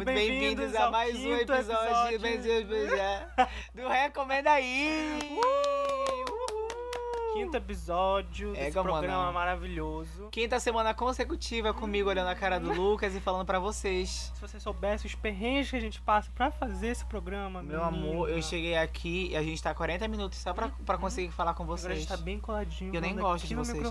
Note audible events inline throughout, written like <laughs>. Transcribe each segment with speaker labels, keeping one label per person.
Speaker 1: Muito bem-vindos a mais um episódio,
Speaker 2: episódio.
Speaker 1: do Recomenda aí!
Speaker 2: Quinto episódio desse
Speaker 1: Ega,
Speaker 2: programa maravilhoso.
Speaker 1: Quinta semana consecutiva comigo olhando a cara do Lucas e falando pra vocês.
Speaker 2: Se você soubesse os perrengues que a gente passa pra fazer esse programa,
Speaker 1: Meu
Speaker 2: menina.
Speaker 1: amor, eu cheguei aqui e a gente tá 40 minutos só pra, pra conseguir falar com
Speaker 2: Agora a
Speaker 1: vocês.
Speaker 2: gente tá bem coladinho.
Speaker 1: Eu nem gosto de vocês.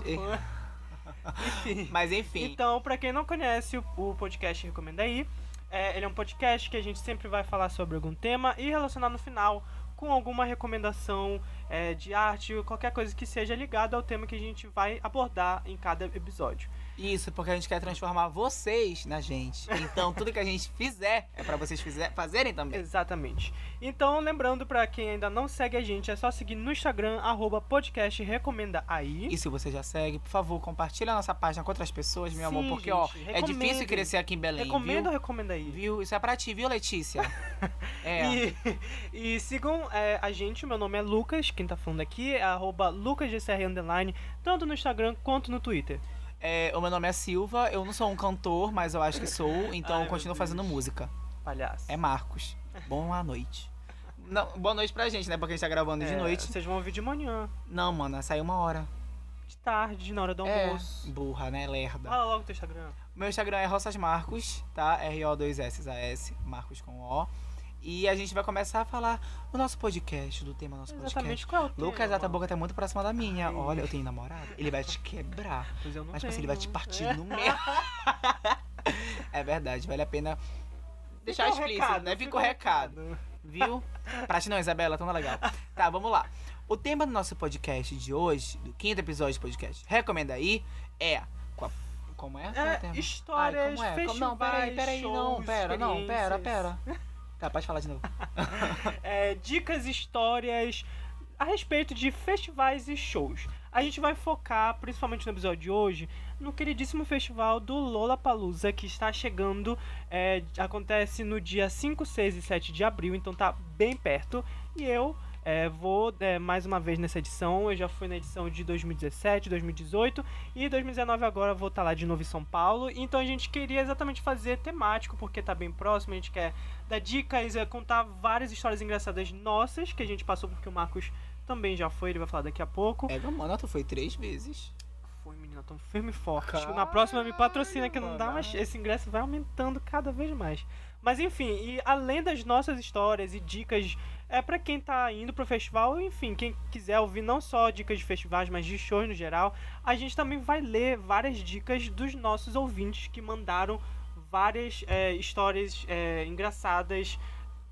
Speaker 1: Mas enfim,
Speaker 2: Então, pra quem não conhece o, o podcast Recomenda Aí, é, ele é um podcast que a gente sempre vai falar sobre algum tema e relacionar no final com alguma recomendação é, de arte qualquer coisa que seja ligada ao tema que a gente vai abordar em cada episódio.
Speaker 1: Isso porque a gente quer transformar vocês na gente. Então <laughs> tudo que a gente fizer é pra vocês fizer, fazerem também.
Speaker 2: Exatamente. Então, lembrando pra quem ainda não segue a gente, é só seguir no Instagram, arroba podcast recomenda aí.
Speaker 1: E se você já segue, por favor, compartilha a nossa página com outras pessoas, meu amor,
Speaker 2: Sim,
Speaker 1: porque ó,
Speaker 2: gente,
Speaker 1: é
Speaker 2: recomendem.
Speaker 1: difícil crescer aqui em Belém,
Speaker 2: Recomenda ou recomenda aí?
Speaker 1: Viu? Isso é pra ti, viu, Letícia? <laughs> É.
Speaker 2: E, e sigam é, a gente, meu nome é Lucas, quem tá falando aqui é arroba lucasgcr tanto no Instagram quanto no Twitter.
Speaker 1: É, o meu nome é Silva, eu não sou um cantor, mas eu acho que sou, <laughs> então
Speaker 2: Ai,
Speaker 1: continuo fazendo música.
Speaker 2: Palhaço.
Speaker 1: É Marcos. Boa noite. Não, boa noite pra gente, né? Porque a gente tá gravando de
Speaker 2: É,
Speaker 1: noite.
Speaker 2: Vocês vão ouvir de manhã,
Speaker 1: Não, mano, saiu uma hora.
Speaker 2: de tarde, na hora do
Speaker 1: É,
Speaker 2: almoço.
Speaker 1: burra, né? Lerda.
Speaker 2: Fala logo o teu Instagram.
Speaker 1: Meu Instagram é Roças Marcos, tá? R-O-2-S-A-S, Marcos com O. E a gente vai começar a falar o nosso podcast, do tema do nosso podcast.
Speaker 2: Exatamente qual é o tema?
Speaker 1: Lucas, a tua boca tá muito próxima da minha.
Speaker 2: Ai.
Speaker 1: Olha, eu tenho namorado. Ele vai te quebrar.
Speaker 2: Pois eu não
Speaker 1: Mas, tipo assim, ele vai te partir no <laughs> meio. <laughs> é verdade, vale a pena deixar
Speaker 2: Fica o
Speaker 1: explícito,
Speaker 2: recado,
Speaker 1: né? O recado. Viu? Pra ti não, Isabela, tão legal. Tá, vamos lá. O tema do nosso podcast de hoje, do quinto episódio do podcast, recomenda aí, é. Como é? É
Speaker 2: É, histórias,
Speaker 1: Ai, como é?
Speaker 2: festivais,
Speaker 1: Não, peraí, peraí, não,
Speaker 2: shows,
Speaker 1: pera, não, pera, pera. Tá, pode falar de novo. <laughs>
Speaker 2: é, dicas, histórias a respeito de festivais e shows. A gente vai focar, principalmente no episódio de hoje, no queridíssimo festival do Lollapalooza, que está chegando. é, acontece no dia 5, 6 e 7 de abril, então tá bem perto. E eu é, vou é, mais uma vez nessa edição. Eu já fui na edição de 2017, 2018 e 2019 agora vou estar lá de novo em São Paulo. Então a gente queria exatamente fazer temático, porque tá bem próximo. A gente quer dar dicas, é, contar várias histórias engraçadas nossas que a gente passou, porque o Marcos também já foi, ele vai falar daqui a pouco.
Speaker 1: É, mano, tu foi três vezes.
Speaker 2: Foi, menina, tão firme e forte.
Speaker 1: Caralho,
Speaker 2: Na próxima me patrocina que não dá, mas esse ingresso vai aumentando cada vez mais. Mas enfim, e além das nossas histórias e dicas é para quem tá indo pro festival, enfim, quem quiser ouvir não só dicas de festivais, mas de shows no geral, a gente também vai ler várias dicas dos nossos ouvintes que mandaram várias é, histórias é, engraçadas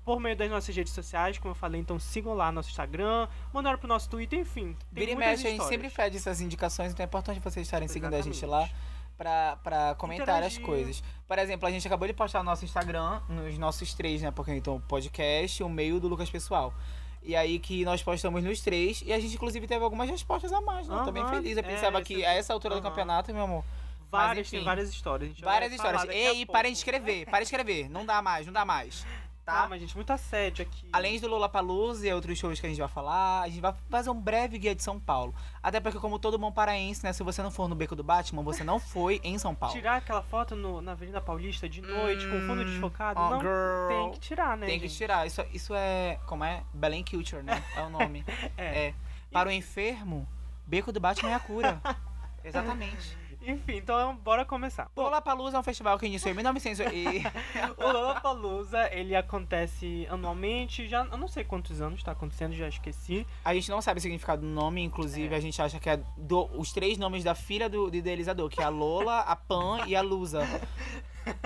Speaker 2: por meio das nossas redes sociais, como eu falei, então sigam lá nosso Instagram, mandaram pro nosso Twitter, enfim. tem
Speaker 1: Vira e mexe, a gente
Speaker 2: histórias.
Speaker 1: sempre pede essas indicações, então é importante vocês estarem seguindo a gente lá
Speaker 2: Exatamente.
Speaker 1: Pra, pra comentar as
Speaker 2: Interagir.
Speaker 1: coisas. Por exemplo, a gente acabou de postar no nosso Instagram, nos nossos três, né? Porque então o podcast, o meio do Lucas Pessoal. E aí que nós postamos nos três, e a gente inclusive teve algumas respostas a mais, né? Tô bem feliz. Eu
Speaker 2: é,
Speaker 1: pensava
Speaker 2: esse-
Speaker 1: que a essa altura do
Speaker 2: aham.
Speaker 1: campeonato, meu amor,
Speaker 2: Várias,
Speaker 1: enfim.
Speaker 2: tem várias histórias. a gente vai
Speaker 1: várias histórias. Ei, parem de escrever, parem de escrever. Não dá mais, não dá mais. Tá?
Speaker 2: Calma, gente, muito assédio aqui.
Speaker 1: Além do Lollapalooza e outros shows que a gente vai falar, a gente vai fazer um breve guia de São Paulo. Até porque, como todo bom paraense, né? Se você não for no Beco do Batman, você não foi em São Paulo.
Speaker 2: Tirar aquela foto no- na Avenida Paulista de noite, com fundo
Speaker 1: Hum,
Speaker 2: desfocado,
Speaker 1: oh,
Speaker 2: não
Speaker 1: girl.
Speaker 2: tem que tirar, né?
Speaker 1: Tem que
Speaker 2: gente?
Speaker 1: tirar. Isso, isso é. Como é? Belém Culture, né? É o nome. <laughs>
Speaker 2: É.
Speaker 1: É. Para o enfermo, Beco do Batman é a cura. <laughs> Exatamente.
Speaker 2: Enfim, então bora começar.
Speaker 1: O Lollapalooza é um festival que iniciou em 1900 e... <laughs>
Speaker 2: O Lollapalooza, ele acontece anualmente, já eu não sei quantos anos tá acontecendo, já esqueci.
Speaker 1: A gente não sabe o significado do nome, inclusive
Speaker 2: É.
Speaker 1: a gente acha que é do- os três nomes da filha do, do idealizador, que é a Lola, a Pan e a Lusa.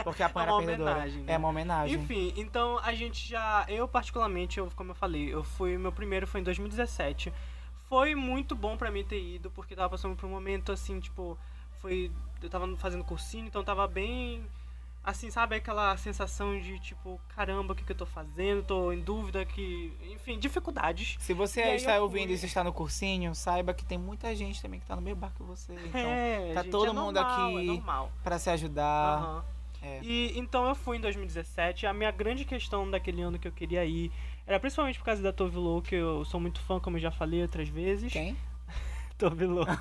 Speaker 1: Porque a Pan
Speaker 2: É
Speaker 1: era
Speaker 2: uma
Speaker 1: perdedora.
Speaker 2: homenagem, né?
Speaker 1: É uma homenagem.
Speaker 2: Enfim, então a gente já. Eu, particularmente, eu, como eu falei, eu fui. Meu primeiro foi em 2017. Foi muito bom pra mim ter ido, porque tava passando por um momento assim, tipo. Foi. Eu tava fazendo cursinho, então tava bem. Assim, sabe aquela sensação de tipo, caramba, o que, que eu tô fazendo? Tô em dúvida que. Enfim, dificuldades.
Speaker 1: Se você
Speaker 2: E
Speaker 1: está ouvindo
Speaker 2: fui.
Speaker 1: e você está no cursinho, saiba que tem muita gente também que tá no mesmo barco que você. Então,
Speaker 2: é,
Speaker 1: tá
Speaker 2: gente,
Speaker 1: todo
Speaker 2: é
Speaker 1: mundo
Speaker 2: normal,
Speaker 1: aqui
Speaker 2: É normal.
Speaker 1: pra se ajudar.
Speaker 2: Aham.
Speaker 1: É.
Speaker 2: E então eu fui em 2017. A minha grande questão daquele ano que eu queria ir era principalmente por causa da Tove Lo, que eu sou muito fã, como eu já falei outras vezes.
Speaker 1: Quem? <laughs>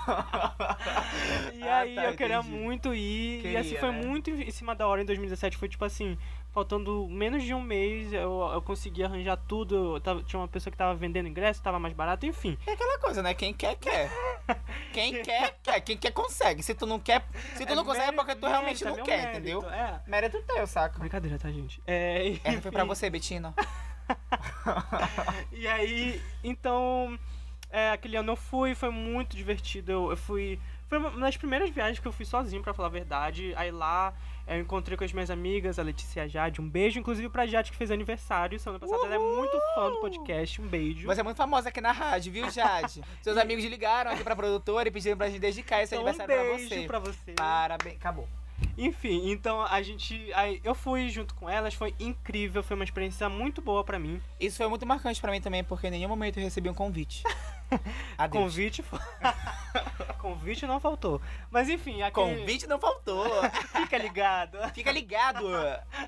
Speaker 2: E
Speaker 1: Ah,
Speaker 2: aí
Speaker 1: tá,
Speaker 2: eu queria
Speaker 1: entendi.
Speaker 2: muito ir. e assim,
Speaker 1: Queria,
Speaker 2: foi
Speaker 1: né?
Speaker 2: muito em cima da hora em 2017. Foi tipo assim, faltando menos de um mês, eu, eu consegui arranjar tudo. Eu tava- tinha uma pessoa que tava vendendo ingresso, tava mais barato, enfim.
Speaker 1: É aquela coisa, né? Quem quer, quer. <laughs> Quem quer, quer. Quem quer, consegue. Se tu não quer, se tu não consegue é porque tu realmente
Speaker 2: mérito, é
Speaker 1: não
Speaker 2: meu
Speaker 1: quer,
Speaker 2: mérito,
Speaker 1: entendeu?
Speaker 2: É.
Speaker 1: Mérito teu, saca?
Speaker 2: Brincadeira, tá, gente? É,
Speaker 1: Essa foi pra
Speaker 2: enfim.
Speaker 1: você, Betina. <laughs>
Speaker 2: E aí, então, é, aquele ano eu fui, foi muito divertido. Eu, eu fui. Foi uma das primeiras viagens que eu fui sozinho, pra falar a verdade. Aí lá eu encontrei com as minhas amigas, a Letícia e a Jade. Um beijo, inclusive, pra Jade que fez aniversário semana passada. Ela é muito fã do podcast. Um beijo.
Speaker 1: Você é muito famosa aqui na rádio, viu, Jade? <laughs> Seus amigos ligaram aqui pra produtora e pediram pra gente dedicar esse
Speaker 2: Então, um
Speaker 1: aniversário pra
Speaker 2: beijo
Speaker 1: você.
Speaker 2: pra você.
Speaker 1: Parabéns. Acabou.
Speaker 2: Enfim, então a gente. Aí eu fui junto com elas, foi incrível, foi uma experiência muito boa pra mim.
Speaker 1: Isso foi muito marcante pra mim também, porque em nenhum momento eu recebi um convite. <laughs> Adeus.
Speaker 2: Convite. <laughs> Convite não faltou. Mas enfim, aquele...
Speaker 1: Convite não faltou. <laughs>
Speaker 2: Fica ligado.
Speaker 1: Fica ligado.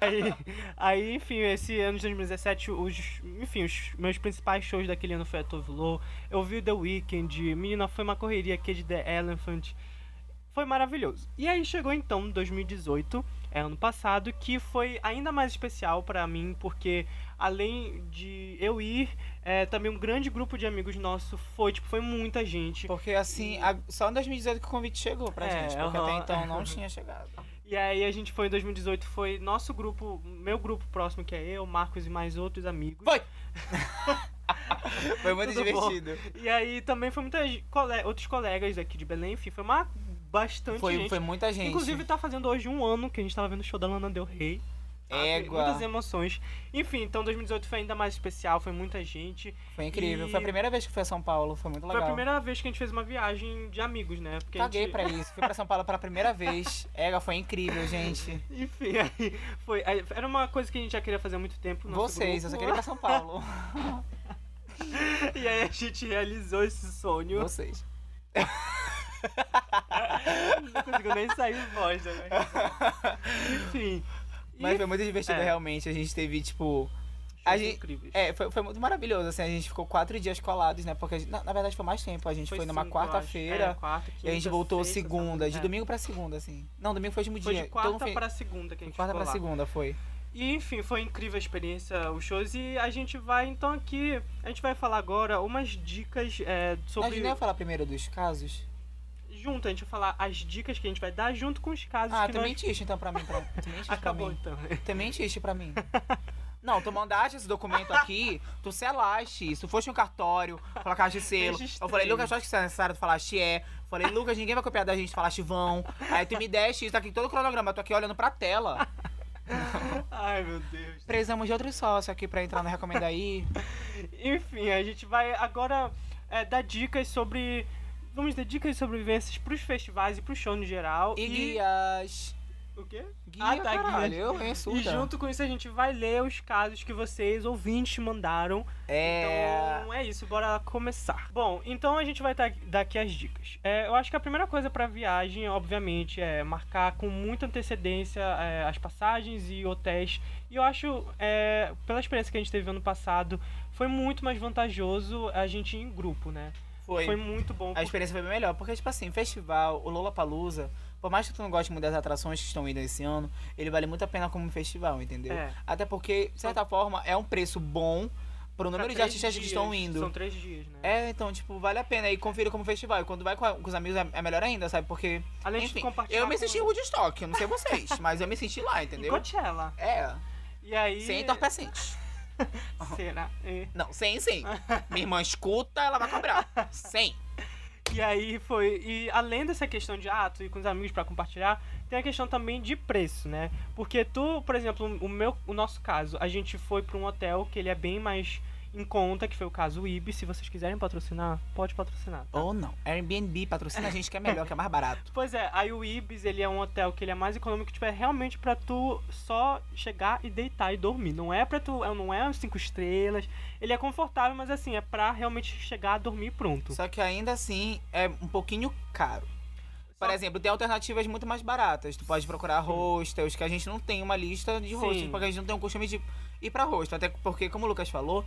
Speaker 2: Aí, aí, enfim, esse ano de 2017, os, enfim, os meus principais shows daquele ano foi a Tove Lo. Eu vi o The Weeknd, menina, foi uma correria aqui de The Elephant. Foi maravilhoso. E aí chegou então 2018, é ano passado, que foi ainda mais especial pra mim, porque além de eu ir, é, também um grande grupo de amigos nosso foi, tipo, foi muita gente.
Speaker 1: Porque assim, a- só em 2018 que o convite chegou pra
Speaker 2: É,
Speaker 1: gente, porque até então não <laughs> tinha chegado.
Speaker 2: E aí a gente foi em 2018, foi nosso grupo, meu grupo próximo, que é eu, Marcos e mais outros amigos.
Speaker 1: Foi! <laughs> Foi muito
Speaker 2: Tudo bom.
Speaker 1: divertido.
Speaker 2: E aí também foi muitas cole- outros colegas aqui de Belém, enfim, foi uma bastante
Speaker 1: Foi,
Speaker 2: gente.
Speaker 1: foi muita gente.
Speaker 2: Inclusive tá fazendo hoje um ano que a gente tava vendo o show da Lana Del Rey.
Speaker 1: Égua.
Speaker 2: Muitas emoções. Enfim, então 2018 foi ainda mais especial, foi muita gente.
Speaker 1: Foi incrível.
Speaker 2: E-
Speaker 1: Foi a primeira vez que fui a São Paulo, foi muito legal.
Speaker 2: Foi a primeira vez que a gente fez uma viagem de amigos, né? Porque
Speaker 1: Caguei
Speaker 2: gente...
Speaker 1: pra isso. Fui pra São Paulo pela primeira vez. <laughs> Ega, foi incrível, gente.
Speaker 2: Enfim, aí foi. aí era uma coisa que a gente já queria fazer há muito tempo.
Speaker 1: Vocês, eu só queria ir pra São Paulo. <laughs>
Speaker 2: E aí a gente realizou esse sonho.
Speaker 1: Vocês. <laughs>
Speaker 2: Não conseguiu nem sair voz, né? Enfim.
Speaker 1: Mas
Speaker 2: E
Speaker 1: foi muito divertido,
Speaker 2: é.
Speaker 1: realmente. A gente teve, tipo. A gente,
Speaker 2: incríveis.
Speaker 1: é, foi, foi muito maravilhoso, assim, a gente ficou quatro dias colados, né, porque, a gente- na, na verdade foi mais tempo, a gente foi, numa
Speaker 2: eu acho.
Speaker 1: quarta-feira,
Speaker 2: É, quarta,
Speaker 1: e a gente voltou
Speaker 2: sexta,
Speaker 1: segunda, de.
Speaker 2: É.
Speaker 1: domingo pra segunda, assim. Não, domingo foi o último
Speaker 2: Foi
Speaker 1: dia.
Speaker 2: de
Speaker 1: então
Speaker 2: quarta
Speaker 1: foi-
Speaker 2: pra segunda que a gente
Speaker 1: quarta
Speaker 2: ficou
Speaker 1: pra
Speaker 2: lá.
Speaker 1: segunda, foi.
Speaker 2: E enfim, foi incrível a experiência, os shows. E a gente vai então aqui. A gente vai falar agora umas dicas é, sobre.
Speaker 1: não ia falar primeiro dos casos?
Speaker 2: Junto, a gente vai falar as dicas que a gente vai dar junto com os casos
Speaker 1: Ah,
Speaker 2: que
Speaker 1: tu
Speaker 2: nós.
Speaker 1: mentiste então pra mim. Pra, tu mentiste
Speaker 2: Acabou
Speaker 1: pra mim.
Speaker 2: então.
Speaker 1: Tu mentiste pra mim. Não, tu mandaste esse documento aqui, tu selaste isso. Tu foste no cartório, colocaste selo.
Speaker 2: Registrei.
Speaker 1: Eu falei, Lucas, acho que isso é necessário, tu falaste é. Falei, Lucas, ninguém vai copiar da gente, tu falaste vão. Aí tu me deste isso, tá aqui todo o cronograma, eu tô aqui olhando pra tela. <laughs>
Speaker 2: Ai, meu Deus.
Speaker 1: Precisamos de outro sócio aqui pra entrar no Recomenda aí.
Speaker 2: Enfim, a gente vai agora é, dar dicas sobre. Vamos dar dicas de sobrevivências pros festivais e pro show no geral.
Speaker 1: E guias.
Speaker 2: O quê?
Speaker 1: Guia,
Speaker 2: Ah, tá,
Speaker 1: caralho,
Speaker 2: guia.
Speaker 1: eu, hein,
Speaker 2: E junto com isso a gente vai ler os casos que vocês, ouvintes, mandaram.
Speaker 1: É...
Speaker 2: Então é isso, bora começar. Bom, então a gente vai tá- dar aqui as dicas. É, eu acho que a primeira coisa pra viagem, obviamente, é marcar com muita antecedência é, as passagens e hotéis. E eu acho, é, pela experiência que a gente teve ano passado, foi muito mais vantajoso a gente ir em grupo, né?
Speaker 1: Foi.
Speaker 2: Foi muito bom.
Speaker 1: A
Speaker 2: porque-
Speaker 1: experiência foi bem melhor, porque, tipo assim, festival, o Lollapalooza, por mais que tu não goste muito das atrações que estão indo esse ano, ele vale muito a pena como festival, entendeu?
Speaker 2: É.
Speaker 1: Até porque, de certa forma, é um preço bom pro
Speaker 2: Pra
Speaker 1: número de
Speaker 2: três
Speaker 1: artistas que
Speaker 2: dias,
Speaker 1: estão indo.
Speaker 2: São três dias, né?
Speaker 1: É, então, tipo, vale a pena. E confira como festival. E quando vai com, a- com os amigos é, é melhor ainda, sabe? Porque,
Speaker 2: Além de
Speaker 1: enfim,
Speaker 2: compartilhar
Speaker 1: eu me
Speaker 2: com-
Speaker 1: senti em Woodstock, eu não sei vocês, <laughs> mas eu me senti lá,
Speaker 2: Em
Speaker 1: entendeu?
Speaker 2: Coachella.
Speaker 1: É,
Speaker 2: E aí...
Speaker 1: sem entorpecentes.
Speaker 2: Será? É.
Speaker 1: Não, sem, sim. Minha irmã escuta, ela vai cobrar. Sem.
Speaker 2: E aí foi. E além dessa questão de ah, tu ir com os amigos pra compartilhar, tem a questão também de preço, né? Porque tu, por exemplo, o meu, o nosso caso, a gente foi pra um hotel que ele é bem mais em conta, que foi o caso o Ibis. Se vocês quiserem patrocinar, pode patrocinar. Tá?
Speaker 1: Ou não. Airbnb patrocina a gente que é melhor, que é mais barato.
Speaker 2: Pois é, aí o Ibis, ele é um hotel que ele é mais econômico, tipo, é realmente pra tu só chegar e deitar e dormir. Não é pra tu, é- não é uns cinco estrelas. Ele é confortável, mas assim, é pra realmente chegar, dormir pronto.
Speaker 1: Só que ainda assim é um pouquinho caro. Por exemplo, tem alternativas muito mais baratas. Tu pode procurar hostels, que a gente não tem uma lista de hostels,
Speaker 2: Sim.
Speaker 1: porque a gente não tem um costume de ir pra hostel. Até porque, como o Lucas falou,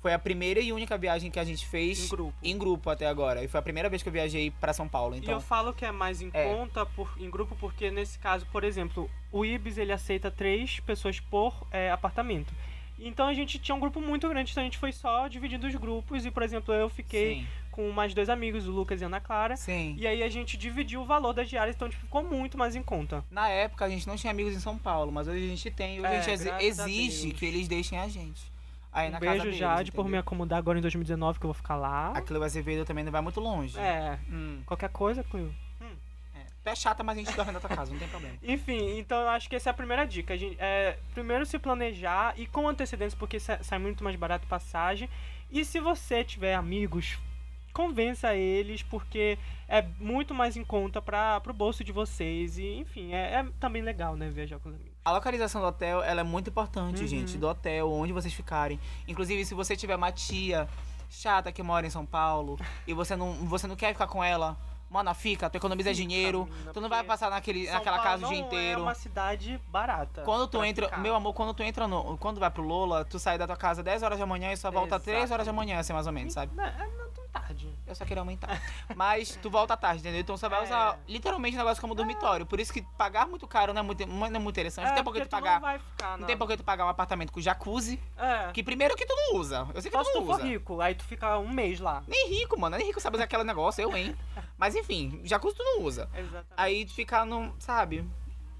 Speaker 1: Foi a primeira e única viagem que a gente fez
Speaker 2: Em grupo.
Speaker 1: em grupo até agora. E foi a primeira vez que eu viajei pra São Paulo.
Speaker 2: E eu
Speaker 1: Então,
Speaker 2: falo que é mais em
Speaker 1: É.
Speaker 2: conta por, em grupo porque nesse caso, por exemplo, o Ibis ele aceita três pessoas por é, apartamento. Então a gente tinha um grupo muito grande, então a gente foi só dividindo os grupos e, por exemplo, eu fiquei
Speaker 1: sim.
Speaker 2: com mais dois amigos, o Lucas e a Ana Clara.
Speaker 1: Sim.
Speaker 2: E aí a gente dividiu o valor das diárias, então tipo, ficou muito mais em conta.
Speaker 1: Na época a gente não tinha amigos em São Paulo, mas hoje a gente tem. Hoje
Speaker 2: É,
Speaker 1: a gente exige que eles deixem a gente. Aí
Speaker 2: um
Speaker 1: na casa
Speaker 2: beijo,
Speaker 1: deles,
Speaker 2: Jade, por me acomodar agora em 2019, que eu vou ficar lá.
Speaker 1: A Cleo Azevedo também não vai muito longe.
Speaker 2: É,
Speaker 1: Hum,
Speaker 2: qualquer coisa, Cleo.
Speaker 1: é. Tu é chata, mas a gente dorme na tua casa, não tem problema. <laughs>
Speaker 2: Enfim, então eu acho que essa é a primeira dica. A gente, é, primeiro se planejar e com antecedência, porque sa- sai muito mais barato passagem. E se você tiver amigos, convença eles, porque é muito mais em conta para pro bolso de vocês. E, enfim, é, é também legal, né, viajar com os amigos.
Speaker 1: A localização do hotel, ela é muito importante,
Speaker 2: Uhum.
Speaker 1: gente. Do hotel, onde vocês ficarem. Inclusive, se você tiver uma tia chata que mora em São Paulo <laughs> e você não, você não quer ficar com ela, mano, fica, tu economiza
Speaker 2: Fica,
Speaker 1: dinheiro,
Speaker 2: menina,
Speaker 1: tu não vai passar naquele,
Speaker 2: São
Speaker 1: naquela
Speaker 2: Paulo
Speaker 1: casa o dia
Speaker 2: não
Speaker 1: inteiro.
Speaker 2: É uma cidade barata.
Speaker 1: Quando tu entra,
Speaker 2: ficar.
Speaker 1: meu amor, quando tu entra no, quando vai pro Lola, tu sai da tua casa 10 horas da manhã e só volta 3 horas da manhã, assim, mais ou menos, sabe?
Speaker 2: Não, é não tão tarde.
Speaker 1: Eu só queria aumentar. Mas tu volta à tarde, entendeu? Então você vai usar
Speaker 2: É.
Speaker 1: literalmente o negócio como dormitório. Por isso que pagar muito caro não é muito, não é muito interessante. não
Speaker 2: É,
Speaker 1: tem por que
Speaker 2: porque
Speaker 1: tu pagar.
Speaker 2: Não vai ficar,
Speaker 1: Não tem por que tu pagar um apartamento com jacuzzi.
Speaker 2: É.
Speaker 1: Que primeiro que tu não usa. Eu sei que
Speaker 2: Só
Speaker 1: tu
Speaker 2: se
Speaker 1: não
Speaker 2: tu for
Speaker 1: usa.
Speaker 2: rico, aí tu fica um mês lá.
Speaker 1: Nem rico, mano. Nem rico sabe usar aquele negócio, eu, hein? <laughs> Mas enfim, jacuzzi tu não usa.
Speaker 2: Exatamente.
Speaker 1: Aí tu fica num. Sabe?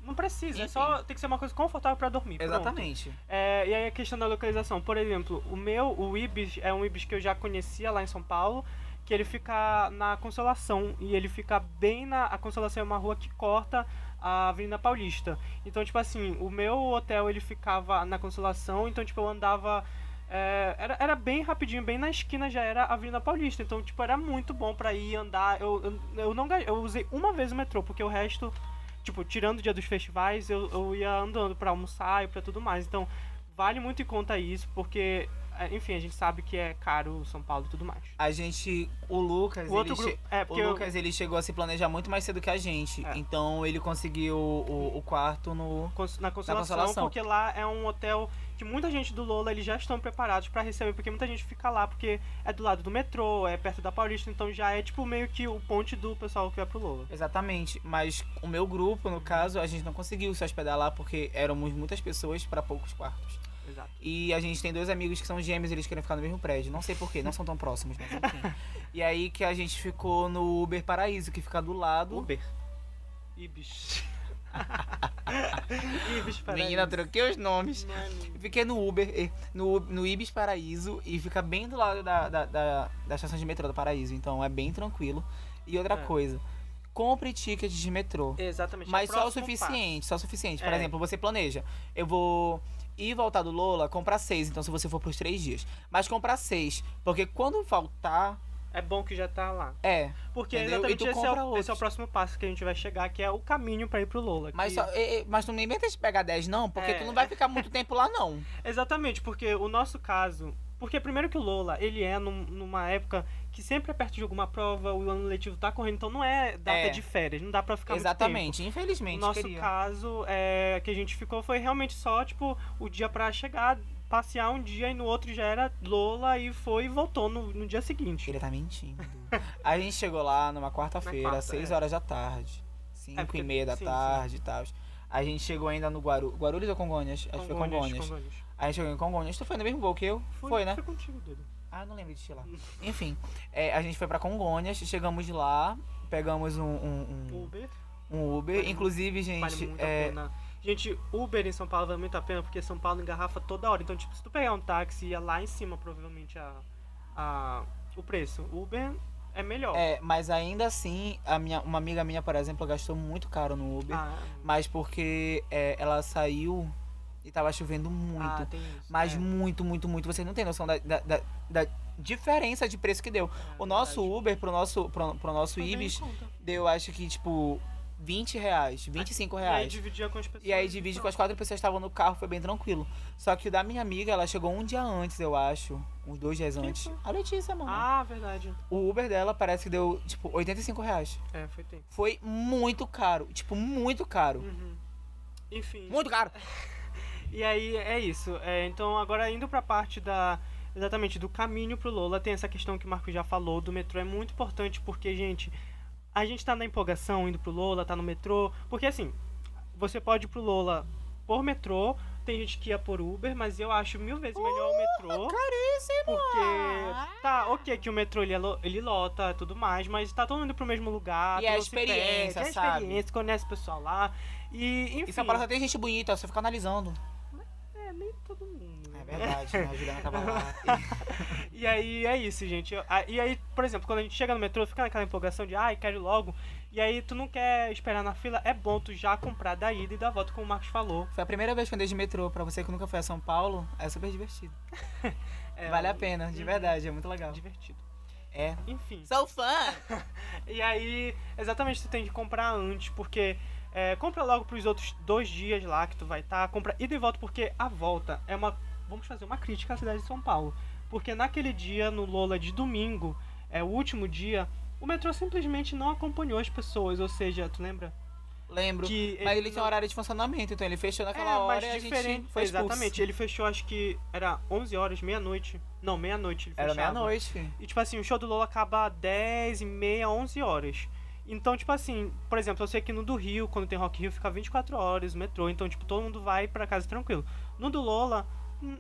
Speaker 2: Não precisa, é
Speaker 1: Enfim.
Speaker 2: só tem que ser uma coisa confortável pra dormir.
Speaker 1: Exatamente.
Speaker 2: É, e aí a questão da localização. Por exemplo, o meu, o Ibis, é um Ibis que eu já conhecia lá em São Paulo, que ele fica na Consolação. E ele fica bem na. A Consolação é uma rua que corta a Avenida Paulista. Então, tipo assim, o meu hotel ele ficava na Consolação, então, tipo, eu andava. é, era, era bem rapidinho, bem na esquina já era a Avenida Paulista. Então, tipo, era muito bom pra ir andar. Eu, eu, eu não eu usei uma vez o metrô, porque o resto, tipo, tirando o dia dos festivais, eu, eu ia andando pra almoçar e pra tudo mais. Então, vale muito em conta isso, porque, é, enfim, a gente sabe que é caro São Paulo e tudo mais.
Speaker 1: A gente. O Lucas,
Speaker 2: O outro
Speaker 1: ele
Speaker 2: grupo. É,
Speaker 1: O
Speaker 2: porque eu-
Speaker 1: Lucas, ele chegou a se planejar muito mais cedo que a gente.
Speaker 2: É.
Speaker 1: Então ele conseguiu o, o quarto no.
Speaker 2: Na consolação,
Speaker 1: Consolação.
Speaker 2: porque lá é um hotel que muita gente do Lola eles já estão preparados pra receber, porque muita gente fica lá, porque é do lado do metrô, é perto da Paulista, então já é tipo meio que o ponte do pessoal que vai pro Lola.
Speaker 1: Exatamente. Mas o meu grupo, no caso, a gente não conseguiu se hospedar lá porque éramos muitas pessoas para poucos quartos.
Speaker 2: Exato.
Speaker 1: E a gente tem dois amigos que são gêmeos e eles querem ficar no mesmo prédio. Não sei porquê, não são tão próximos, mas enfim. <laughs> e aí que a gente ficou no Uber Paraíso, que fica do lado.
Speaker 2: Uber. Ibis. <laughs> Ibis para
Speaker 1: Menina, troquei os nomes.
Speaker 2: Mano.
Speaker 1: Fiquei no Uber, eh, no, no Ibis Paraíso e fica bem do lado da, da, da, da estação de metrô do Paraíso. Então é bem tranquilo. E outra
Speaker 2: É.
Speaker 1: coisa, compre tickets de metrô.
Speaker 2: Exatamente.
Speaker 1: Mas
Speaker 2: é
Speaker 1: só o suficiente, só o suficiente. Por
Speaker 2: É.
Speaker 1: exemplo, você planeja, eu vou ir voltar do Lola, comprar seis, então se você for pros três dias. Mas comprar seis, porque quando faltar,
Speaker 2: passo. É bom que já tá lá.
Speaker 1: é.
Speaker 2: Porque
Speaker 1: Entendeu?
Speaker 2: exatamente
Speaker 1: E
Speaker 2: esse é, o, esse é o próximo passo que a gente vai chegar, que é o caminho pra ir pro Lola.
Speaker 1: Mas,
Speaker 2: que-
Speaker 1: só, é, mas tu nem inventa de pegar 10 não, porque
Speaker 2: É.
Speaker 1: tu não vai ficar muito tempo lá não. <laughs>
Speaker 2: Exatamente, porque o nosso caso. Porque primeiro que o Lola, ele é num- numa época que sempre é perto de alguma prova, o ano letivo tá correndo, então não é data
Speaker 1: É.
Speaker 2: de férias, não dá pra ficar muito
Speaker 1: Exatamente, infelizmente.
Speaker 2: O nosso
Speaker 1: queria.
Speaker 2: caso é, que a gente ficou foi realmente só, tipo, o dia pra chegar, passear um dia e no outro já era Lola e foi e voltou no, no dia seguinte.
Speaker 1: Ele tá mentindo. a gente chegou lá numa quarta-feira,
Speaker 2: quarta,
Speaker 1: às 6
Speaker 2: é.
Speaker 1: horas da tarde. 5
Speaker 2: porque-
Speaker 1: e meia da
Speaker 2: sim,
Speaker 1: tarde e tal. A gente chegou ainda no Guaru... Guarulhos ou Congonhas? Acho que foi Congonhas.
Speaker 2: Congonhas.
Speaker 1: A gente chegou em Congonhas. Tu foi no mesmo voo que eu? Foi, né?
Speaker 2: Foi contigo, doido.
Speaker 1: Ah, não lembro de ti lá. Enfim, é, a gente foi pra Congonhas, chegamos lá, pegamos um, um, um-
Speaker 2: Uber.
Speaker 1: um Uber.
Speaker 2: Vale-
Speaker 1: Inclusive,
Speaker 2: Vale
Speaker 1: gente,
Speaker 2: muito a
Speaker 1: é,
Speaker 2: pena. Gente, Uber em São Paulo vale muito a pena, porque São Paulo engarrafa toda hora. Então, tipo, se tu pegar um táxi, ia lá em cima, provavelmente, a, a, o preço. Uber é melhor.
Speaker 1: é, mas ainda assim, a minha, uma amiga minha, por exemplo, gastou muito caro no Uber.
Speaker 2: Ah,
Speaker 1: Mas porque é, ela saiu e tava chovendo muito.
Speaker 2: ah, tem isso.
Speaker 1: Mas
Speaker 2: é,
Speaker 1: muito, muito, muito. Você não tem noção da, da, da- da diferença de preço que deu.
Speaker 2: é
Speaker 1: O nosso
Speaker 2: verdade.
Speaker 1: Uber pro nosso, pro, pro nosso Ibis
Speaker 2: conta.
Speaker 1: deu, acho que, tipo, 20 reais, 25
Speaker 2: E aí
Speaker 1: reais.
Speaker 2: dividia com as pessoas.
Speaker 1: E aí divide com as quatro pessoas que estavam no carro, foi bem tranquilo. Só que o da minha amiga, ela chegou um dia antes, eu acho. Uns dois dias
Speaker 2: Quem
Speaker 1: antes.
Speaker 2: foi?
Speaker 1: A Letícia, mano.
Speaker 2: Ah, verdade.
Speaker 1: O Uber dela parece que deu, tipo, 85 reais.
Speaker 2: É, foi tempo.
Speaker 1: Foi muito caro. Tipo, muito caro.
Speaker 2: Uhum. Enfim.
Speaker 1: Muito caro. <laughs>
Speaker 2: E aí é isso. É, então agora indo pra parte da Exatamente, do caminho pro Lola tem essa questão que o Marco já falou, do metrô é muito importante porque, gente, a gente tá na empolgação indo pro Lola, tá no metrô, porque assim, você pode ir pro Lola por metrô, tem gente que ia por Uber, mas eu acho mil vezes melhor o metrô.
Speaker 1: Caríssimo!
Speaker 2: Porque tá, ok que o metrô ele, é ele lota tudo mais, mas tá todo mundo indo pro mesmo lugar.
Speaker 1: E é
Speaker 2: se
Speaker 1: experiência,
Speaker 2: perde, é
Speaker 1: sabe?
Speaker 2: experiência, conhece o pessoal lá. E, enfim.
Speaker 1: E Paulo só tem gente bonita, você fica analisando.
Speaker 2: É, nem todo mundo.
Speaker 1: Verdade, né? A Juliana tava lá. <laughs>
Speaker 2: E aí é isso, gente. E aí, por exemplo, quando a gente chega no metrô, fica naquela empolgação de ai, quero ir logo. E aí tu não quer esperar na fila, é bom tu já comprar da ida e da volta, como o Marcos falou.
Speaker 1: Foi a primeira vez que eu andei de metrô. Pra você que nunca foi a São Paulo, é super divertido. <laughs>
Speaker 2: É,
Speaker 1: vale a pena, de
Speaker 2: Uhum.
Speaker 1: verdade, é muito legal.
Speaker 2: Divertido.
Speaker 1: É.
Speaker 2: Enfim.
Speaker 1: Sou fã! <laughs>
Speaker 2: E aí, exatamente, tu tem que comprar antes, porque é, compra logo pros outros dois dias lá que tu vai estar. compra ida e volta, porque a volta é uma. Vamos fazer uma crítica à cidade de São Paulo. Porque naquele dia, no Lola de domingo, é o último dia, o metrô simplesmente não acompanhou as pessoas. Ou seja, tu lembra?
Speaker 1: Lembro.
Speaker 2: Que
Speaker 1: Mas ele tinha um horário de funcionamento, então ele fechou naquela
Speaker 2: é,
Speaker 1: hora
Speaker 2: mas
Speaker 1: e
Speaker 2: diferente.
Speaker 1: foi expulso.
Speaker 2: Exatamente, ele fechou, acho que era 11 horas, meia-noite. Não, meia-noite ele
Speaker 1: Era meia-noite.
Speaker 2: E, tipo assim, o show do Lola acaba 10 e meia, 11 horas. Então, tipo assim, por exemplo, eu sei que no do Rio, quando tem Rock Rio, fica 24 horas o metrô. Então, tipo, todo mundo vai pra casa tranquilo. No do Lola,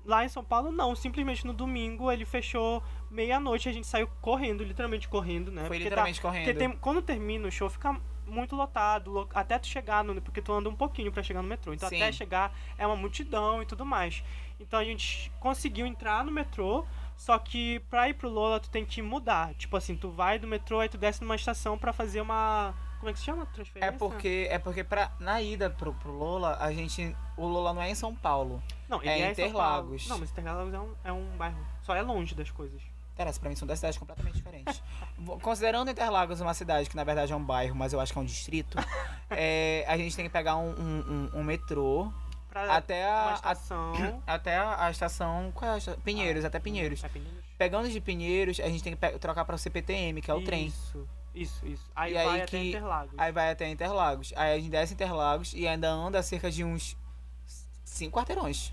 Speaker 2: lá em São Paulo, não. Simplesmente no domingo ele fechou meia-noite e a gente saiu correndo, literalmente correndo, né?
Speaker 1: Foi
Speaker 2: Porque
Speaker 1: literalmente
Speaker 2: tá,
Speaker 1: correndo.
Speaker 2: Porque tem- quando termina o show, fica muito lotado, lo- até tu chegar no. Porque tu anda um pouquinho pra chegar no metrô. Então,
Speaker 1: Sim.
Speaker 2: até chegar é uma multidão e tudo mais. Então, a gente conseguiu entrar no metrô. Só que pra ir pro Lola tu tem que mudar. Tipo assim, tu vai do metrô aí tu desce numa estação pra fazer uma. Como é que se chama? Transferência?
Speaker 1: É porque, é porque pra, na ida pro, pro Lola, a gente. O Lola não é em São Paulo.
Speaker 2: Não,
Speaker 1: é
Speaker 2: ele é,
Speaker 1: Interlagos.
Speaker 2: Não, mas Interlagos é um, é um bairro. Só é longe das coisas.
Speaker 1: Interessa, pra mim são duas cidades completamente diferentes. <laughs> Considerando Interlagos uma cidade que na verdade é um bairro, mas eu acho que é um distrito, <laughs> é, a gente tem que pegar um, um- um- um metrô
Speaker 2: Pra
Speaker 1: até a, a-
Speaker 2: estação. <coughs>
Speaker 1: até a, a estação. Qual é a estação? Pinheiros, até Pinheiros.
Speaker 2: É Pinheiros.
Speaker 1: Pegando de Pinheiros, a gente tem que trocar para o CPTM, que é o trem.
Speaker 2: Isso, isso, isso. Aí
Speaker 1: E
Speaker 2: vai
Speaker 1: aí
Speaker 2: até
Speaker 1: que-
Speaker 2: Interlagos.
Speaker 1: Aí vai até Interlagos. Aí a gente desce Interlagos e ainda anda cerca de uns cinco quarteirões.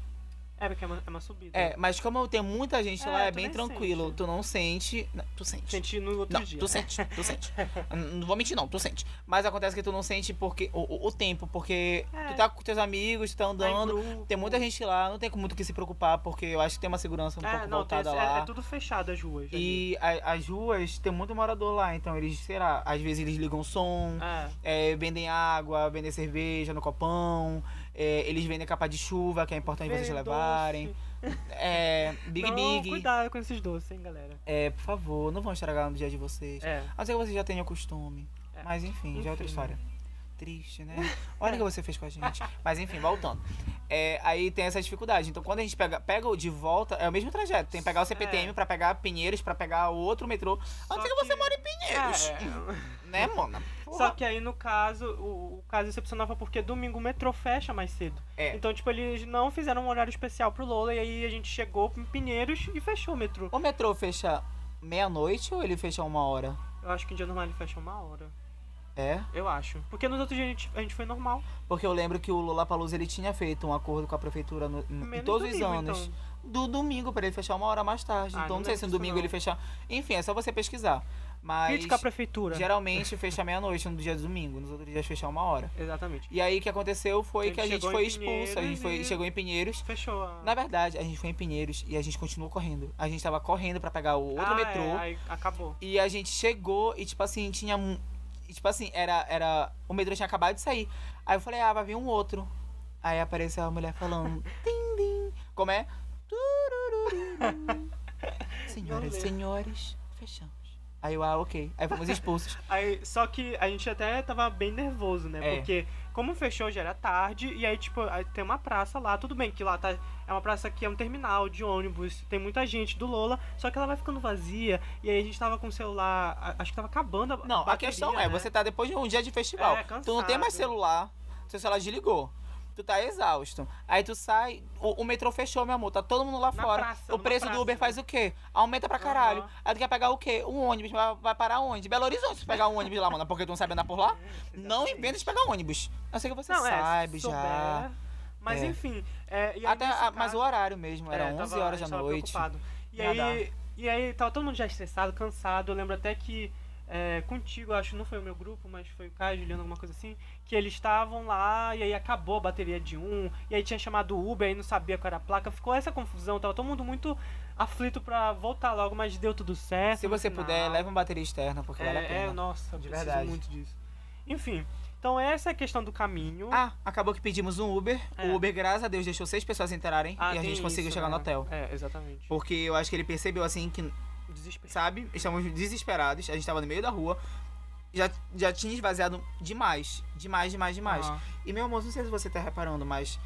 Speaker 2: É, porque é uma, é uma subida.
Speaker 1: É, mas como tem muita gente
Speaker 2: É,
Speaker 1: lá, é bem tranquilo.
Speaker 2: sente.
Speaker 1: Tu não sente. não, tu sente.
Speaker 2: Senti no outro
Speaker 1: Não,
Speaker 2: dia.
Speaker 1: tu sente, tu sente. <laughs> Não vou mentir, não, tu sente. Mas acontece que tu não sente porque o, o- o tempo, porque
Speaker 2: É.
Speaker 1: tu tá com teus amigos, tu tá
Speaker 2: Tá
Speaker 1: andando.
Speaker 2: grupo.
Speaker 1: Tem muita gente lá, não tem muito o que se preocupar, porque eu acho que tem uma segurança um
Speaker 2: É,
Speaker 1: pouco
Speaker 2: não, tem,
Speaker 1: voltada
Speaker 2: é,
Speaker 1: lá.
Speaker 2: é tudo fechado as ruas.
Speaker 1: E a- as ruas tem muito morador lá, então eles, sei lá, às vezes eles ligam som,
Speaker 2: É.
Speaker 1: é, vendem água, vendem cerveja no copão, é, eles vendem capa de chuva, que é importante vocês levarem. É, Big
Speaker 2: não,
Speaker 1: Big.
Speaker 2: Cuidado com esses doces, hein, galera.
Speaker 1: É, por favor, não vão estragar no dia de vocês.
Speaker 2: É.
Speaker 1: A não ser que você já tenha costume.
Speaker 2: É.
Speaker 1: Mas enfim, já é outra
Speaker 2: Enfim.
Speaker 1: história. Triste, né? <laughs> Olha o que você fez com a gente. Mas enfim, voltando. É, aí tem essa dificuldade. Então quando a gente pega, pega de volta, é o mesmo trajeto. Tem que pegar o CPTM
Speaker 2: É.
Speaker 1: pra pegar Pinheiros, pra pegar o outro metrô. A não
Speaker 2: Só
Speaker 1: ser que você
Speaker 2: que-
Speaker 1: mora em Pinheiros.
Speaker 2: É. <laughs>
Speaker 1: Né, mona?
Speaker 2: Só que aí, no caso, o, o caso excepcional foi porque domingo o metrô fecha mais cedo.
Speaker 1: É.
Speaker 2: Então, tipo, eles não fizeram um horário especial pro Lola e aí a gente chegou em Pinheiros e fechou o metrô.
Speaker 1: O metrô fecha meia-noite ou ele fecha uma hora?
Speaker 2: Eu acho que em dia normal ele fecha uma hora.
Speaker 1: É?
Speaker 2: Eu acho. Porque nos outros dias a gente, a gente foi normal.
Speaker 1: Porque eu lembro que o Lollapalooza ele tinha feito um acordo com a prefeitura no, em
Speaker 2: Menos
Speaker 1: todos os
Speaker 2: domingo,
Speaker 1: anos.
Speaker 2: então.
Speaker 1: Do domingo, pra ele fechar uma hora mais tarde.
Speaker 2: Ah,
Speaker 1: então
Speaker 2: não
Speaker 1: não sei
Speaker 2: lembro
Speaker 1: se no
Speaker 2: disso,
Speaker 1: domingo
Speaker 2: não.
Speaker 1: ele fechar. Enfim, é só você pesquisar. Mas
Speaker 2: Crítica à prefeitura.
Speaker 1: geralmente fecha meia-noite no dia de domingo, nos outros dias fechar uma hora.
Speaker 2: Exatamente.
Speaker 1: E aí o que aconteceu foi que a
Speaker 2: gente chegou
Speaker 1: foi
Speaker 2: em
Speaker 1: expulso, a gente foi,
Speaker 2: e-
Speaker 1: chegou em Pinheiros.
Speaker 2: Fechou a...
Speaker 1: Na verdade, a gente foi em Pinheiros e a gente continuou correndo. A gente tava correndo pra pegar o outro
Speaker 2: ah,
Speaker 1: metrô.
Speaker 2: É, aí acabou.
Speaker 1: E a gente chegou e, tipo assim, tinha. Tipo assim, era, era. O metrô tinha acabado de sair. Aí eu falei, ah, vai vir um outro. Aí apareceu a mulher falando. <laughs> Tim, tim. Como é? <laughs> Senhoras e senhores, fechamos. Aí eu, ah, ok. Aí fomos expulsos. <laughs>
Speaker 2: Aí, só que a gente até tava bem nervoso, né?
Speaker 1: É.
Speaker 2: Porque como fechou já era tarde, e aí, tipo, aí tem uma praça lá, tudo bem que lá tá. É uma praça que é um terminal de ônibus, tem muita gente do Lola, só que ela vai ficando vazia, e aí a gente tava com o celular. a- Acho que tava acabando a
Speaker 1: Não, a
Speaker 2: bateria,
Speaker 1: questão é,
Speaker 2: né?
Speaker 1: você tá depois de um dia de festival.
Speaker 2: É,
Speaker 1: tu não tem mais celular, seu celular desligou. Tu tá exausto. Aí tu sai, o, o metrô fechou, meu amor. Tá todo mundo lá
Speaker 2: Na
Speaker 1: fora.
Speaker 2: praça,
Speaker 1: o preço do. Uber faz o quê? Aumenta pra caralho.
Speaker 2: Aham.
Speaker 1: Aí tu quer pegar o quê? Um ônibus. Vai, vai parar onde? Belo Horizonte, se pegar um ônibus lá, mano. Porque tu não sabe andar por lá. Não
Speaker 2: Exatamente.
Speaker 1: inventa de pegar ônibus. A não ser que você
Speaker 2: Não, é,
Speaker 1: saiba
Speaker 2: se
Speaker 1: já.
Speaker 2: Mas
Speaker 1: É.
Speaker 2: enfim. é,
Speaker 1: Até, a- mas
Speaker 2: caso-
Speaker 1: o horário mesmo, era
Speaker 2: É,
Speaker 1: 11
Speaker 2: tava-
Speaker 1: horas da noite.
Speaker 2: preocupado. E aí, e aí tava todo mundo já estressado, cansado. Eu lembro até que é, contigo, acho, não foi o meu grupo, mas foi o Caio, Juliano, alguma coisa assim, que eles estavam lá e aí acabou a bateria de um, e aí tinha chamado o Uber e não sabia qual era a placa. Ficou essa confusão, tava todo mundo muito aflito pra voltar logo, mas deu tudo certo.
Speaker 1: Se você
Speaker 2: final.
Speaker 1: puder, leva uma bateria externa, porque vale a
Speaker 2: É, é,
Speaker 1: pena.
Speaker 2: nossa,
Speaker 1: De
Speaker 2: preciso
Speaker 1: verdade.
Speaker 2: muito disso. Enfim, então essa é a questão do caminho.
Speaker 1: Ah, acabou que pedimos um Uber.
Speaker 2: É.
Speaker 1: O Uber, graças a Deus, deixou seis pessoas entrarem
Speaker 2: Ah,
Speaker 1: e a gente conseguiu
Speaker 2: isso,
Speaker 1: chegar no
Speaker 2: né?
Speaker 1: hotel.
Speaker 2: É, exatamente.
Speaker 1: Porque eu acho que ele percebeu assim que. Sabe, estamos desesperados, a gente tava no meio da rua. Já, já tinha esvaziado demais. Demais, demais, demais.
Speaker 2: Aham.
Speaker 1: E meu amor, não sei se você tá reparando, mas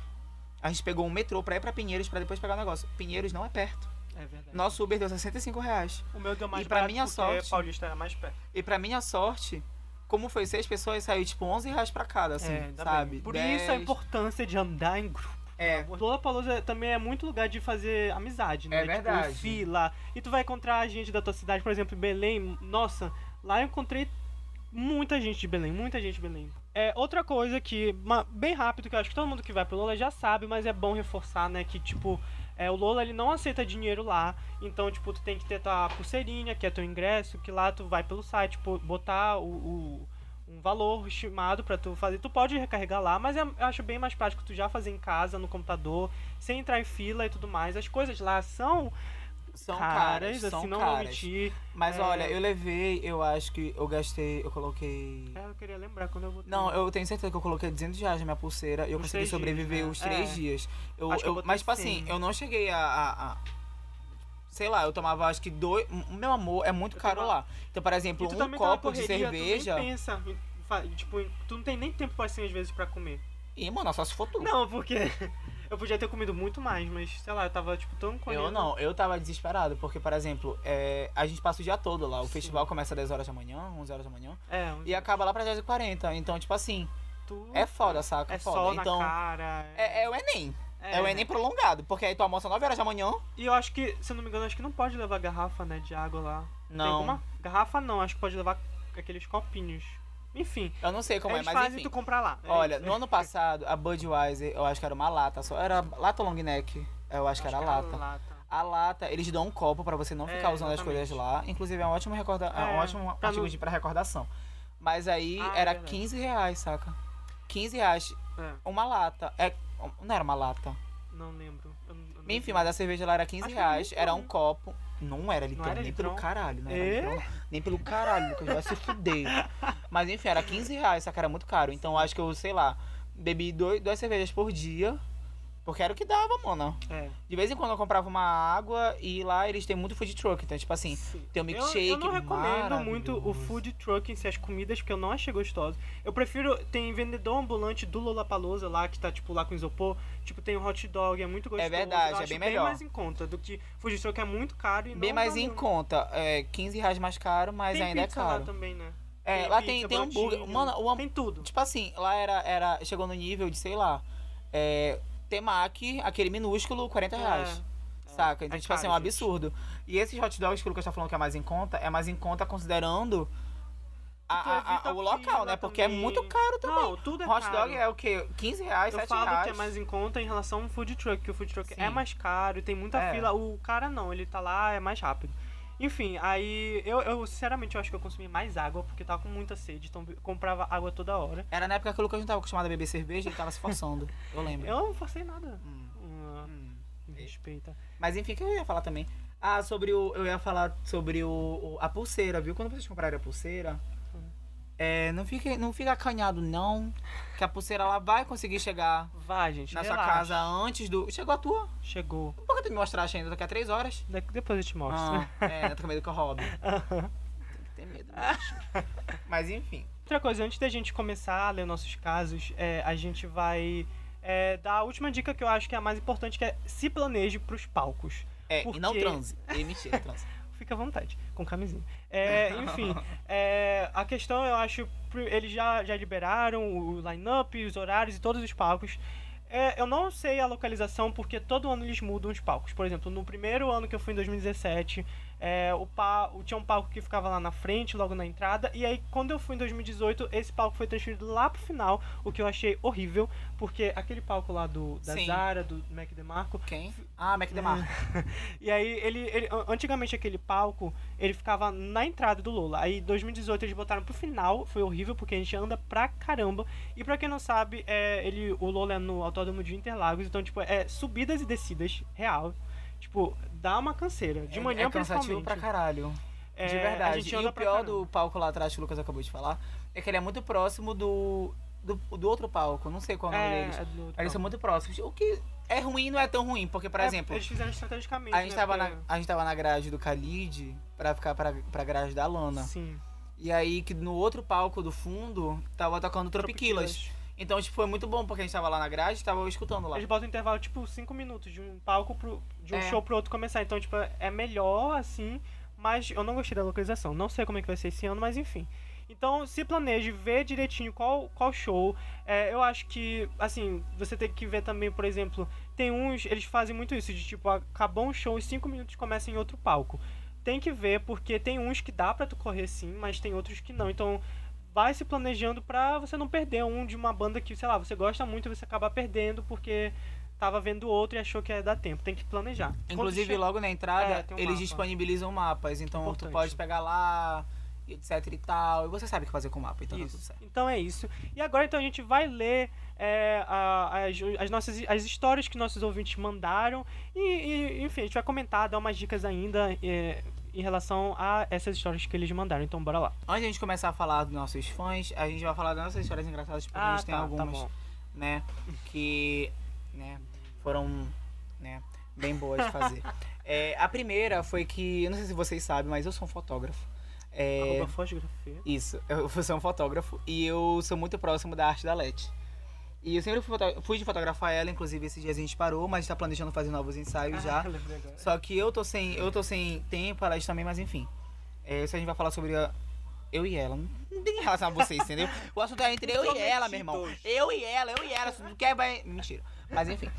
Speaker 1: a gente pegou um metrô pra ir pra Pinheiros pra depois pegar o negócio. Pinheiros não é perto.
Speaker 2: É verdade.
Speaker 1: Nosso Uber deu 65 reais.
Speaker 2: O meu deu mais
Speaker 1: E pra minha sorte-
Speaker 2: Paulista era mais perto.
Speaker 1: E pra minha sorte, como foi seis pessoas, saiu tipo 11 reais pra cada, assim,
Speaker 2: é,
Speaker 1: sabe?
Speaker 2: bem. Por
Speaker 1: 10.
Speaker 2: isso a importância de andar em grupo.
Speaker 1: É,
Speaker 2: Lollapalooza também é muito lugar de fazer amizade, né?
Speaker 1: É verdade.
Speaker 2: Tipo, fila. E tu vai encontrar gente da tua cidade, por exemplo, em Belém. Nossa, lá eu encontrei muita gente de Belém, muita gente de Belém. É, outra coisa que, uma- bem rápido, que eu acho que todo mundo que vai pro Lola já sabe, mas é bom reforçar, né? Que, tipo, é, o Lola ele não aceita dinheiro lá. Então, tipo, tu tem que ter tua pulseirinha, que é teu ingresso, que lá tu vai pelo site, tipo, botar o, o- um valor estimado pra tu fazer. Tu pode recarregar lá, mas é- eu acho bem mais prático tu já fazer em casa, no computador, sem entrar em fila e tudo mais. As coisas lá são,
Speaker 1: são
Speaker 2: caras,
Speaker 1: caras, são
Speaker 2: assim, não vou
Speaker 1: caras.
Speaker 2: mentir.
Speaker 1: Mas
Speaker 2: É.
Speaker 1: olha, eu levei, eu acho que eu gastei, eu coloquei...
Speaker 2: É, eu queria lembrar quando eu botei.
Speaker 1: Não, eu tenho certeza que eu coloquei 200 reais na minha pulseira e eu
Speaker 2: Os
Speaker 1: consegui sobreviver
Speaker 2: dias, né?
Speaker 1: os três
Speaker 2: É.
Speaker 1: dias. Eu,
Speaker 2: Acho que eu
Speaker 1: eu- mas, tipo assim,
Speaker 2: 100.
Speaker 1: eu não cheguei a, a- a- Sei lá, eu tomava acho que dois. Meu amor é muito
Speaker 2: Eu
Speaker 1: caro
Speaker 2: tomava-
Speaker 1: lá. Então, por exemplo,
Speaker 2: E
Speaker 1: um copo de
Speaker 2: correria,
Speaker 1: cerveja.
Speaker 2: Tu nem pensa, tipo, tu não tem nem tempo assim às vezes pra comer.
Speaker 1: Ih, mano, só se for tu.
Speaker 2: Não, porque <laughs> eu podia ter comido muito mais, mas sei lá, eu tava tipo tão correndo.
Speaker 1: Eu não, eu tava desesperado, porque, por exemplo, é, a gente passa o dia todo lá. O
Speaker 2: Sim.
Speaker 1: festival começa às 10 horas da manhã, 11 horas da manhã,
Speaker 2: É, um
Speaker 1: e acaba lá pra 10 e 40 Então, tipo assim,
Speaker 2: tu-
Speaker 1: é foda, saca?
Speaker 2: É
Speaker 1: foda.
Speaker 2: sol
Speaker 1: então,
Speaker 2: na cara.
Speaker 1: é, é o Enem. É. o Enem prolongado, porque aí tu almoça 9 horas da manhã.
Speaker 2: E eu acho que, se eu não me engano, acho que não pode levar garrafa, né, de água lá. Tem
Speaker 1: Não.
Speaker 2: alguma? Garrafa não, acho que pode levar aqueles copinhos. Enfim,
Speaker 1: Eu não sei como é, mas
Speaker 2: fazem
Speaker 1: enfim.
Speaker 2: tu comprar lá. É
Speaker 1: Olha,
Speaker 2: isso.
Speaker 1: no ano <laughs> passado, a Budweiser, eu acho que era uma lata só. Era lata long neck. Eu acho, que era lata. A lata, eles dão um copo pra você não
Speaker 2: É,
Speaker 1: ficar usando as
Speaker 2: exatamente.
Speaker 1: coisas lá. Inclusive, é um ótimo, recorda... é um
Speaker 2: É,
Speaker 1: ótimo
Speaker 2: pra
Speaker 1: artigo
Speaker 2: não-
Speaker 1: de pra recordação. Mas aí
Speaker 2: Ah, é
Speaker 1: era
Speaker 2: verdade.
Speaker 1: 15 reais, saca? 15 reais.
Speaker 2: É,
Speaker 1: Uma lata. É, não era uma lata.
Speaker 2: não lembro. Eu eu não
Speaker 1: Enfim, mas a cerveja lá era 15
Speaker 2: Acho era
Speaker 1: reais.
Speaker 2: litrão,
Speaker 1: Era um
Speaker 2: né?
Speaker 1: copo. Não era litrão,
Speaker 2: era
Speaker 1: nem
Speaker 2: litrão?
Speaker 1: pelo caralho, né?
Speaker 2: É?
Speaker 1: Nem pelo caralho, Lucas. Vai se fuder. Mas enfim, era 15 reais, saca? Era muito caro. Então acho que eu, sei lá, bebi dois, duas cervejas por dia. Porque era o que dava, mano.
Speaker 2: É.
Speaker 1: De vez em quando eu comprava uma água e lá eles têm muito food truck. Então, tipo assim,
Speaker 2: Sim.
Speaker 1: tem um
Speaker 2: Eu-
Speaker 1: milkshake
Speaker 2: Eu, não recomendo muito o food truck em si, as comidas, porque eu não achei gostoso. Eu prefiro. Tem vendedor ambulante do Lollapalooza lá, que tá, tipo, lá com isopor. Tipo, tem o hot dog, é muito gostoso.
Speaker 1: verdade,
Speaker 2: eu
Speaker 1: é bem melhor.
Speaker 2: mais em conta do que food truck é muito caro e
Speaker 1: Bem mais em conta. É 15 reais mais caro, mas
Speaker 2: tem
Speaker 1: ainda é caro.
Speaker 2: lá também, né?
Speaker 1: É, lá tem,
Speaker 2: pizza,
Speaker 1: tem hambúrguer.
Speaker 2: brotinho,
Speaker 1: Mano, o hambúrguer.
Speaker 2: Tem tudo.
Speaker 1: Tipo assim, lá era, era. Chegou no nível de, sei lá. É. Temaki, aquele minúsculo, 40 reais.
Speaker 2: É,
Speaker 1: Saca? Então,
Speaker 2: é
Speaker 1: tipo assim, é um
Speaker 2: caro, gente.
Speaker 1: absurdo. E esses hot dogs que o Lucas tá falando que é mais em conta, é mais em conta considerando a- a- a-
Speaker 2: evita
Speaker 1: o local, né? Porque é
Speaker 2: também.
Speaker 1: muito caro também.
Speaker 2: Não, tudo é
Speaker 1: Hot
Speaker 2: caro.
Speaker 1: dog é o quê? 15 reais,
Speaker 2: Eu
Speaker 1: 7
Speaker 2: falo
Speaker 1: reais.
Speaker 2: que é mais em conta em relação ao food truck, que o food truck é
Speaker 1: Sim.
Speaker 2: mais caro tem muita
Speaker 1: É.
Speaker 2: fila. O cara não, ele tá lá, é mais rápido. Enfim, aí eu, eu sinceramente eu acho que eu consumi mais água porque tava com muita sede, então comprava água toda hora.
Speaker 1: Era na época que o Lucas não tava acostumado a beber cerveja, ele tava se forçando. <laughs> Eu lembro.
Speaker 2: Eu não forcei nada.
Speaker 1: Hum, hum.
Speaker 2: me respeita.
Speaker 1: Mas enfim, o que eu ia falar também? Ah, sobre o. Eu ia falar sobre o, o- a pulseira, viu? Quando vocês comprarem a pulseira. É, não fica, não fica acanhado, não. Que a pulseira ela vai conseguir chegar
Speaker 2: Vai, gente,
Speaker 1: na sua
Speaker 2: relaxa.
Speaker 1: casa antes do. Chegou a tua?
Speaker 2: Chegou.
Speaker 1: Por que tu me mostraste ainda? Daqui a três horas?
Speaker 2: De- Depois eu te mostro.
Speaker 1: Ah, <laughs> é, eu tô com medo que eu roube. Tem que ter medo, bicho. Mas enfim.
Speaker 2: Outra coisa, antes da gente começar a ler nossos casos, é, a gente vai é, dar a última dica que eu acho que é a mais importante, que é se planeje pros palcos.
Speaker 1: É,
Speaker 2: Por
Speaker 1: e não transe. E mentira, transe. <laughs>
Speaker 2: Fica à vontade, com camisinha. É, <laughs> enfim, é, a questão eu acho, eles já, já liberaram o line-up, os horários e todos os palcos. É, eu não sei a localização porque todo ano eles mudam os palcos. Por exemplo, no primeiro ano que eu fui em 2017, é, o pa... tinha um palco que ficava lá na frente, logo na entrada. E aí, quando eu fui em 2018, esse palco foi transferido lá pro final, o que eu achei horrível, porque aquele palco lá do, da
Speaker 1: Sim.
Speaker 2: Zara, do Mac DeMarco,
Speaker 1: Quem? Ah, Mac DeMarco. <laughs>
Speaker 2: e aí, ele, ele- an- antigamente aquele palco, ele ficava na entrada do Lola. Aí, em 2018, eles botaram pro final. Foi horrível, porque a gente anda pra caramba. E pra quem não sabe, é, ele, o Lola é no Autódromo de Interlagos. Então, tipo, é subidas e descidas, real. Tipo, dá uma canseira. De manhã,
Speaker 1: é cansativo
Speaker 2: principalmente.
Speaker 1: pra caralho.
Speaker 2: É,
Speaker 1: de verdade. E o pior
Speaker 2: caramba.
Speaker 1: do palco lá atrás que o Lucas acabou de falar é que ele é muito próximo do, do, do outro palco. Não sei qual é o nome
Speaker 2: É,
Speaker 1: deles.
Speaker 2: é do outro
Speaker 1: Eles são
Speaker 2: palco.
Speaker 1: muito próximos. O que é ruim não é tão ruim, porque, por
Speaker 2: É,
Speaker 1: exemplo,
Speaker 2: Eles fizeram estrategicamente.
Speaker 1: a gente,
Speaker 2: né,
Speaker 1: tava na,
Speaker 2: porque-
Speaker 1: a gente tava na grade do Khalid pra ficar pra, pra grade da Lana.
Speaker 2: Sim.
Speaker 1: E aí que no outro palco do fundo tava tocando Tropiquilas. Então, tipo, foi muito bom, porque a gente tava lá na grade e tava escutando lá.
Speaker 2: Eles botam um intervalo, tipo, 5 minutos de um palco pro. de um
Speaker 1: É.
Speaker 2: show pro outro começar. Então, tipo, é melhor assim, mas eu não gostei da localização. Não sei como é que vai ser esse ano, mas enfim. Então, se planeje, vê direitinho qual, qual show. É, eu acho que, assim, você tem que ver também, por exemplo, tem uns, eles fazem muito isso, de tipo, acabou um show e 5 minutos começa em outro palco. Tem que ver, porque tem uns que dá pra tu correr sim, mas tem outros que não. Então, vai se planejando pra você não perder um de uma banda que, sei lá, você gosta muito e você acaba perdendo porque tava vendo outro e achou que ia dar tempo. Tem que planejar.
Speaker 1: Inclusive,
Speaker 2: che-
Speaker 1: logo na entrada,
Speaker 2: É, um
Speaker 1: eles
Speaker 2: mapa.
Speaker 1: disponibilizam mapas. Então,
Speaker 2: Importante.
Speaker 1: tu pode pegar lá, etc e tal. E você sabe o que fazer com o mapa, então tá tudo
Speaker 2: Isso.
Speaker 1: certo.
Speaker 2: Então é isso. E agora então a gente vai ler é, a- as, as nossas as histórias que nossos ouvintes mandaram e, e, enfim a gente vai comentar, dar umas dicas ainda é, em relação a essas histórias que eles mandaram. Então bora lá.
Speaker 1: Antes de a gente começar a falar dos nossos fãs, a gente vai falar das nossas histórias engraçadas, porque a gente tem
Speaker 2: tá, tá
Speaker 1: algumas,
Speaker 2: bom.
Speaker 1: né, que, né, foram, né, bem boas de fazer. <laughs> É, a primeira foi que, eu não sei se vocês sabem, mas eu sou um fotógrafo. É,
Speaker 2: Arroba fotografia.
Speaker 1: Isso, <laughs> eu sou um fotógrafo e eu sou muito próximo da arte da Leti. E eu sempre fui, fui de fotografar ela, inclusive esses dias a gente parou, mas está planejando fazer novos ensaios já.
Speaker 2: Ah, agora.
Speaker 1: Só que eu tô sem, eu tô sem tempo, elas também, mas enfim. É, isso a gente vai falar sobre a- eu e ela. Não tem relação a vocês, entendeu? O assunto é entre eu e ela, meu irmão. Eu e ela, eu e ela. Se tu quer, vai. Mentira. Mas enfim.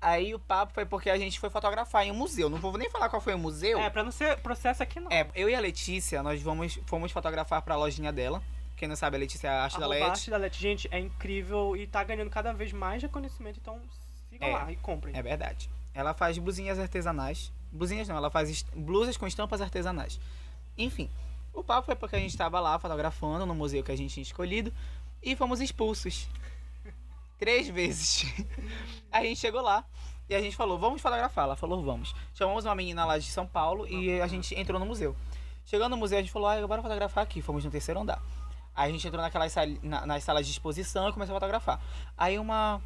Speaker 1: Aí o papo foi porque a gente foi fotografar em um museu. Não vou nem falar qual foi o museu.
Speaker 2: É, pra não ser processo aqui não.
Speaker 1: É, eu e a Letícia, nós vamos, fomos fotografar pra lojinha dela. Quem não sabe, a Letícia é a arte da Leti.
Speaker 2: Arte da Leti. Gente, é incrível e tá ganhando cada vez mais reconhecimento, então sigam
Speaker 1: É.
Speaker 2: lá e comprem.
Speaker 1: É verdade. Ela faz blusinhas artesanais. Blusinhas não, ela faz blusas com estampas artesanais. Enfim, o papo foi porque a gente estava lá fotografando no museu que a gente tinha escolhido e fomos expulsos. <laughs> Três vezes. <laughs> A gente chegou lá e a gente falou, vamos fotografar. Ela falou, vamos. Chamamos uma menina lá de São Paulo e a gente entrou no museu. Chegando no museu, a gente falou, ah, bora fotografar aqui. Fomos no terceiro andar. Aí a gente entrou naquelas na, nas salas de exposição e começou a fotografar. Aí uma,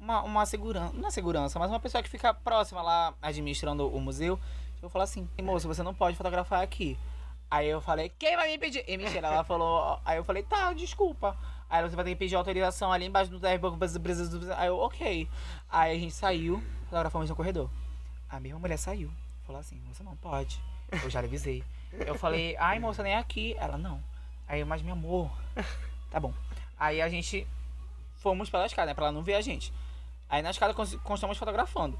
Speaker 1: uma, uma segurança, não é segurança, mas uma pessoa que fica próxima lá, administrando o museu, eu falou assim, moço, você não pode fotografar aqui. Aí eu falei, quem vai me pedir? E mentira, ela falou, aí eu falei, tá, desculpa. Aí você vai ter que pedir autorização ali embaixo do Aí eu, ok. Aí a gente saiu, fotografamos no corredor. A mesma mulher saiu, falou assim, você não pode. Eu já avisei. Eu falei, ai moça, nem aqui. Ela, não. Aí eu, mas meu amor, <laughs> tá bom. Aí a gente fomos pela escada, né? Pra ela não ver a gente. Aí na escada cons- continuamos fotografando.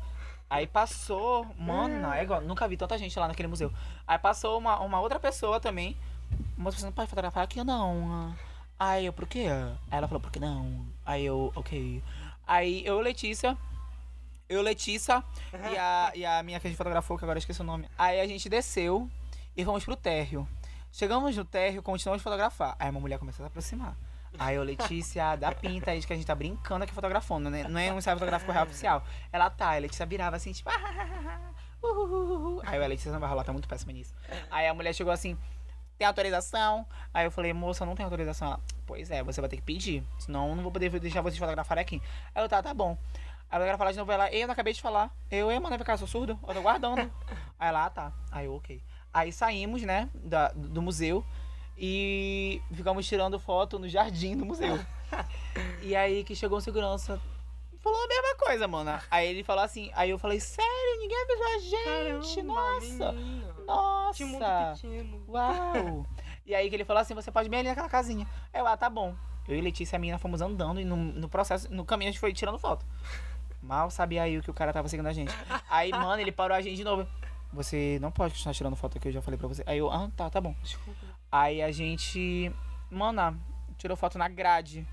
Speaker 1: Aí passou, mano, não, é igual, nunca vi tanta gente lá naquele museu. Aí passou uma, uma outra pessoa também. Moça, você não pode fotografar aqui não. Aí eu, por quê? Aí ela falou, por que não? Aí eu, ok. Aí eu, Letícia, eu, Letícia e a, <laughs> e a minha que a gente fotografou, que agora eu esqueci o nome. Aí a gente desceu e fomos pro térreo. Chegamos no térreo, continuamos a fotografar. Aí uma mulher começou a se aproximar. Aí eu, Letícia, dá pinta aí de que a gente tá brincando aqui fotografando, né? Não é um ensaio fotográfico real oficial. Ela tá, a Letícia virava assim, tipo... uhuhuhu. Aí eu, a Letícia não vai rolar, tá muito péssima nisso. Aí a mulher chegou assim, tem autorização? Aí eu falei, moça, não tem autorização. Ela, pois é, você vai ter que pedir, senão eu não vou poder deixar vocês fotografarem aqui. Aí eu, tá, tá bom. Aí ela falar de novo, ela, eu não acabei de falar. Eu, eu, mano, ficar, sou surdo, eu tô guardando. Aí ela, ah, tá. Aí eu, ok. Aí saímos, né, da, do museu e ficamos tirando foto no jardim do museu. <laughs> e aí que chegou um segurança, falou a mesma coisa, mano. Aí ele falou assim, aí eu falei, sério, ninguém avisou a gente, nossa,
Speaker 2: menina. Que mundo
Speaker 1: nossa.
Speaker 2: pequeno.
Speaker 1: Uau! e aí que ele falou assim, você pode bem ali naquela casinha. Aí eu, ah, tá bom. Eu e Letícia e a menina fomos andando e no, no processo, no caminho a gente foi tirando foto. Mal sabia aí o que o cara tava seguindo a gente. Aí, mano, ele parou a gente de novo. Você não pode continuar tirando foto aqui, eu já falei pra você. Aí eu, ah, tá, tá bom.
Speaker 2: Desculpa.
Speaker 1: Aí a gente, mano, tirou foto na grade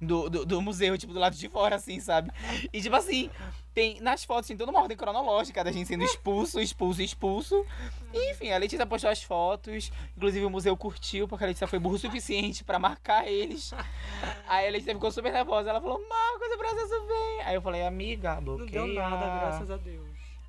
Speaker 1: do, do, do museu, tipo, do lado de fora, assim, sabe? E tipo assim, tem, nas fotos tem toda uma ordem cronológica da gente sendo expulso, expulso, expulso. E, enfim, a Letícia postou as fotos, inclusive o museu curtiu, porque a Letícia foi burro o suficiente pra marcar eles. Aí a Letícia ficou super nervosa, ela falou, Marcos, o processo vem. Aí eu falei, amiga,
Speaker 2: Não
Speaker 1: bloqueia.
Speaker 2: deu nada, graças a Deus.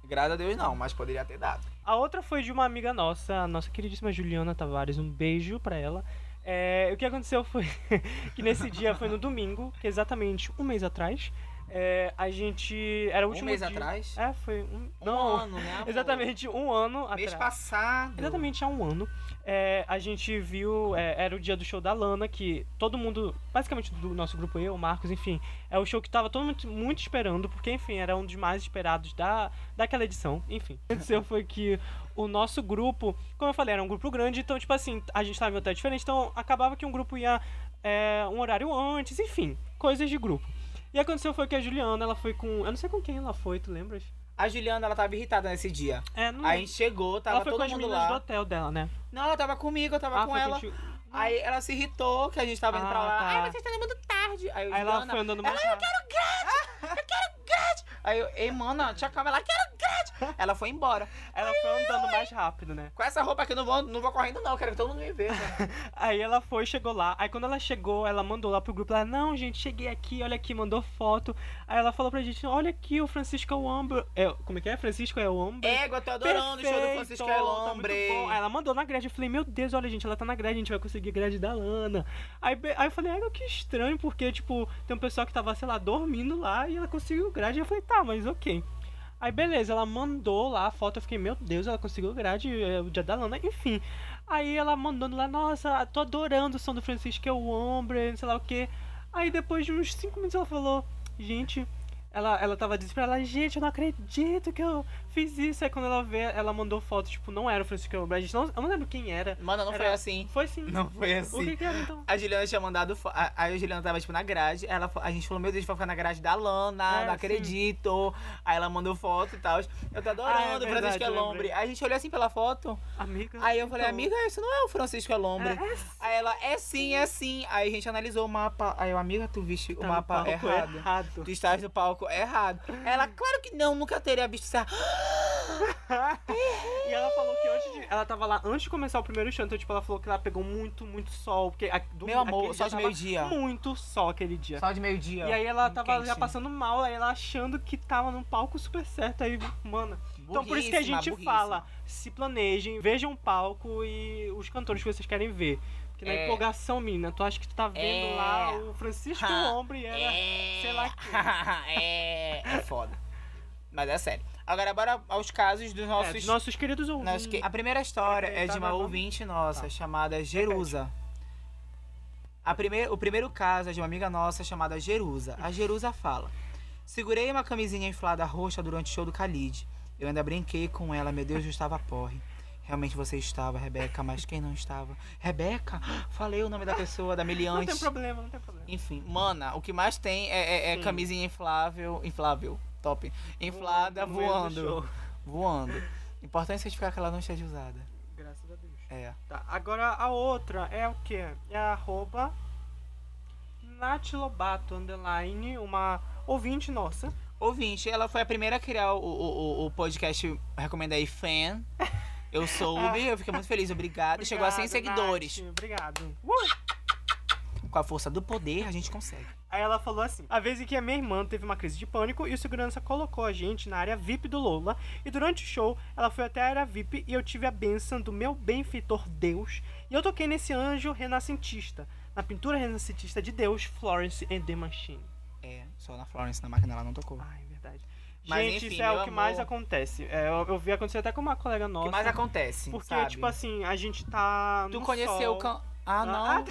Speaker 1: Graças a Deus não, mas poderia ter dado.
Speaker 2: A outra foi de uma amiga nossa, a nossa queridíssima Juliana Tavares. Um beijo pra ela. É, o que aconteceu foi <laughs> que nesse dia foi no domingo, que é exatamente um mês atrás. É, a gente. Era o
Speaker 1: Um
Speaker 2: último
Speaker 1: mês
Speaker 2: dia-
Speaker 1: atrás?
Speaker 2: É, foi um.
Speaker 1: Um
Speaker 2: Não,
Speaker 1: ano, né, <laughs>
Speaker 2: exatamente um ano
Speaker 1: Mês
Speaker 2: atrás.
Speaker 1: passado.
Speaker 2: Exatamente há um ano. é, a gente viu. é, era o dia do show da Lana, que todo mundo, basicamente do nosso grupo, eu, o Marcos, enfim, é o show que tava todo mundo muito esperando, porque, enfim, era um dos mais esperados da, daquela edição. Enfim, o <laughs> que aconteceu foi que o nosso grupo, como eu falei, era um grupo grande, então, tipo assim, a gente tava em hotel diferente, então acabava que um grupo ia é, um horário antes, enfim, coisas de grupo. E aconteceu foi que a Juliana, ela foi com. Eu não sei com quem ela foi, tu lembras?
Speaker 1: A Juliana, ela tava irritada nesse dia.
Speaker 2: É, não
Speaker 1: Aí a gente chegou, tava
Speaker 2: Ela foi
Speaker 1: todo
Speaker 2: com as
Speaker 1: mundo
Speaker 2: meninas do
Speaker 1: lá.
Speaker 2: hotel dela, né?
Speaker 1: Não, ela tava comigo, eu tava
Speaker 2: Ah,
Speaker 1: com ela.
Speaker 2: contigo.
Speaker 1: Aí ela se irritou que a gente tava indo pra
Speaker 2: Ah,
Speaker 1: lá.
Speaker 2: tá.
Speaker 1: Ai, vocês estão indo muito tarde. Aí, eu,
Speaker 2: Aí ela foi andando mais
Speaker 1: ela, eu quero grade! Eu quero grade! Aí eu, ei, mana, tia calma, ela quero grade! Ela foi embora.
Speaker 2: Ela foi andando mais rápido, né?
Speaker 1: Com essa roupa aqui eu não vou, não vou correndo, não. eu Quero que todo mundo me veja. <laughs>
Speaker 2: Aí ela foi, chegou lá. Aí quando ela chegou, ela mandou lá pro grupo. Ela, não, gente, cheguei aqui, olha aqui, mandou foto. Aí ela falou pra gente, olha aqui, o Francisco Elombre. É, como é que é? Francisco Elombre.
Speaker 1: Égua, eu tô adorando o show do
Speaker 2: Perfeito,
Speaker 1: Francisco
Speaker 2: tá muito
Speaker 1: Elombre.
Speaker 2: bom. Aí ela mandou na grade. Eu falei, meu Deus, olha, gente, ela tá na grade, a gente vai conseguir grade da Lana. Aí, aí eu falei, ah, que estranho, porque, tipo, tem um pessoal que tava, sei lá, dormindo lá e ela conseguiu grade. Eu falei, tá, mas ok. Aí beleza, ela mandou lá a foto, eu fiquei, meu Deus, ela conseguiu grade, é o dia da Lana, enfim. Aí ela mandando lá, nossa, tô adorando o som do Francisco é o Ombre, sei lá o que. Aí depois de uns 5 minutos ela falou, gente, ela, ela tava desesperada, ela, gente, eu não acredito que eu fiz isso. Aí quando ela vê, ela mandou foto, tipo, não era o Francisco gente não, eu não lembro quem era.
Speaker 1: Mano, não foi
Speaker 2: Era-
Speaker 1: assim.
Speaker 2: Foi sim.
Speaker 1: Não foi
Speaker 2: O
Speaker 1: assim.
Speaker 2: que que era então?
Speaker 1: A Juliana tinha mandado. Aí a Juliana tava, tipo, na grade. Ela, a gente falou, meu Deus, vai ficar na grade da Lana,
Speaker 2: É,
Speaker 1: não
Speaker 2: sim.
Speaker 1: acredito. Aí ela mandou foto e tal. Eu tô adorando
Speaker 2: Ah, é
Speaker 1: o
Speaker 2: verdade,
Speaker 1: Francisco Elombre. Aí a gente olhou assim pela foto.
Speaker 2: Amiga.
Speaker 1: Aí eu falei,
Speaker 2: então.
Speaker 1: amiga, isso não é o Francisco Elombre.
Speaker 2: É, é sim.
Speaker 1: Aí ela, é sim, é sim. Aí a gente analisou o mapa. Aí eu, amiga, tu viste
Speaker 2: Tá
Speaker 1: o mapa errado.
Speaker 2: errado.
Speaker 1: Tu estás no palco errado. Ela, claro que não, nunca teria visto isso. <laughs>
Speaker 2: e ela falou que antes de. Ela tava lá antes de começar o primeiro show, então, tipo, ela falou que ela pegou muito, muito sol. Porque a- do-
Speaker 1: Meu amor, só de meio-dia.
Speaker 2: Muito sol aquele dia.
Speaker 1: Só de meio-dia.
Speaker 2: E aí ela tava
Speaker 1: Quente.
Speaker 2: já passando mal, aí ela achando que tava num palco super certo. Aí, mano. Então por isso que a gente
Speaker 1: burríssima.
Speaker 2: fala, se planejem, vejam o palco e os cantores que vocês querem ver. Porque na
Speaker 1: É.
Speaker 2: empolgação, menina, tu acha que tu tá vendo
Speaker 1: É.
Speaker 2: lá o Francisco
Speaker 1: Ha.
Speaker 2: Ombre e era.
Speaker 1: É.
Speaker 2: sei lá <laughs>
Speaker 1: é. É foda. Mas é sério. Agora, bora aos casos dos nossos.
Speaker 2: É, dos nossos queridos
Speaker 1: nossos
Speaker 2: ouvintes.
Speaker 1: que- A primeira história é de uma ouvinte nossa
Speaker 2: Tá.
Speaker 1: chamada Jerusa. A primeir, o primeiro caso é de uma amiga nossa chamada Jerusa. A Jerusa fala: Segurei uma camisinha inflada roxa durante o show do Khalid. Eu ainda brinquei com ela, meu Deus, eu estava porre. Realmente você estava, Rebeca, mas quem não estava? Rebeca? Falei o nome da pessoa, da
Speaker 2: Não
Speaker 1: meliante.
Speaker 2: tem problema, não tem problema.
Speaker 1: Enfim, mana, o que mais tem é, é- é camisinha inflável. Inflável, top. Inflada
Speaker 2: do
Speaker 1: voando. Voando. Importante certificar que ela não esteja usada.
Speaker 2: Graças a Deus.
Speaker 1: É.
Speaker 2: Tá, agora a outra é o que? É a arroba Nath Lobato, underline, uma ouvinte nossa.
Speaker 1: Ouvinte, ela foi a primeira a criar o, o, o- o podcast Recomenda aí Fan. <laughs> Eu soube, eu fiquei muito feliz, obrigada. Chegou a 100
Speaker 2: Obrigado,
Speaker 1: seguidores.
Speaker 2: Nath, obrigado. Uh!
Speaker 1: Com a força do poder, a gente consegue.
Speaker 2: Aí ela falou assim: a vez em que a minha irmã teve uma crise de pânico e o segurança colocou a gente na área VIP do Lola. E durante o show, ela foi até a área VIP e eu tive a benção do meu benfeitor Deus. E eu toquei nesse anjo renascentista, na pintura renascentista de Deus, Florence and the Machine.
Speaker 1: É, só na Florence, na máquina ela não tocou.
Speaker 2: Ai.
Speaker 1: Mas,
Speaker 2: gente,
Speaker 1: enfim,
Speaker 2: isso é o que mais
Speaker 1: amor.
Speaker 2: acontece. É, eu, eu vi acontecer até com uma colega
Speaker 1: O
Speaker 2: nossa.
Speaker 1: que mais acontece?
Speaker 2: Porque,
Speaker 1: sabe?
Speaker 2: tipo assim, a gente tá.
Speaker 1: Tu
Speaker 2: no
Speaker 1: conheceu
Speaker 2: sol.
Speaker 1: o can... Ah, não.
Speaker 2: Ah,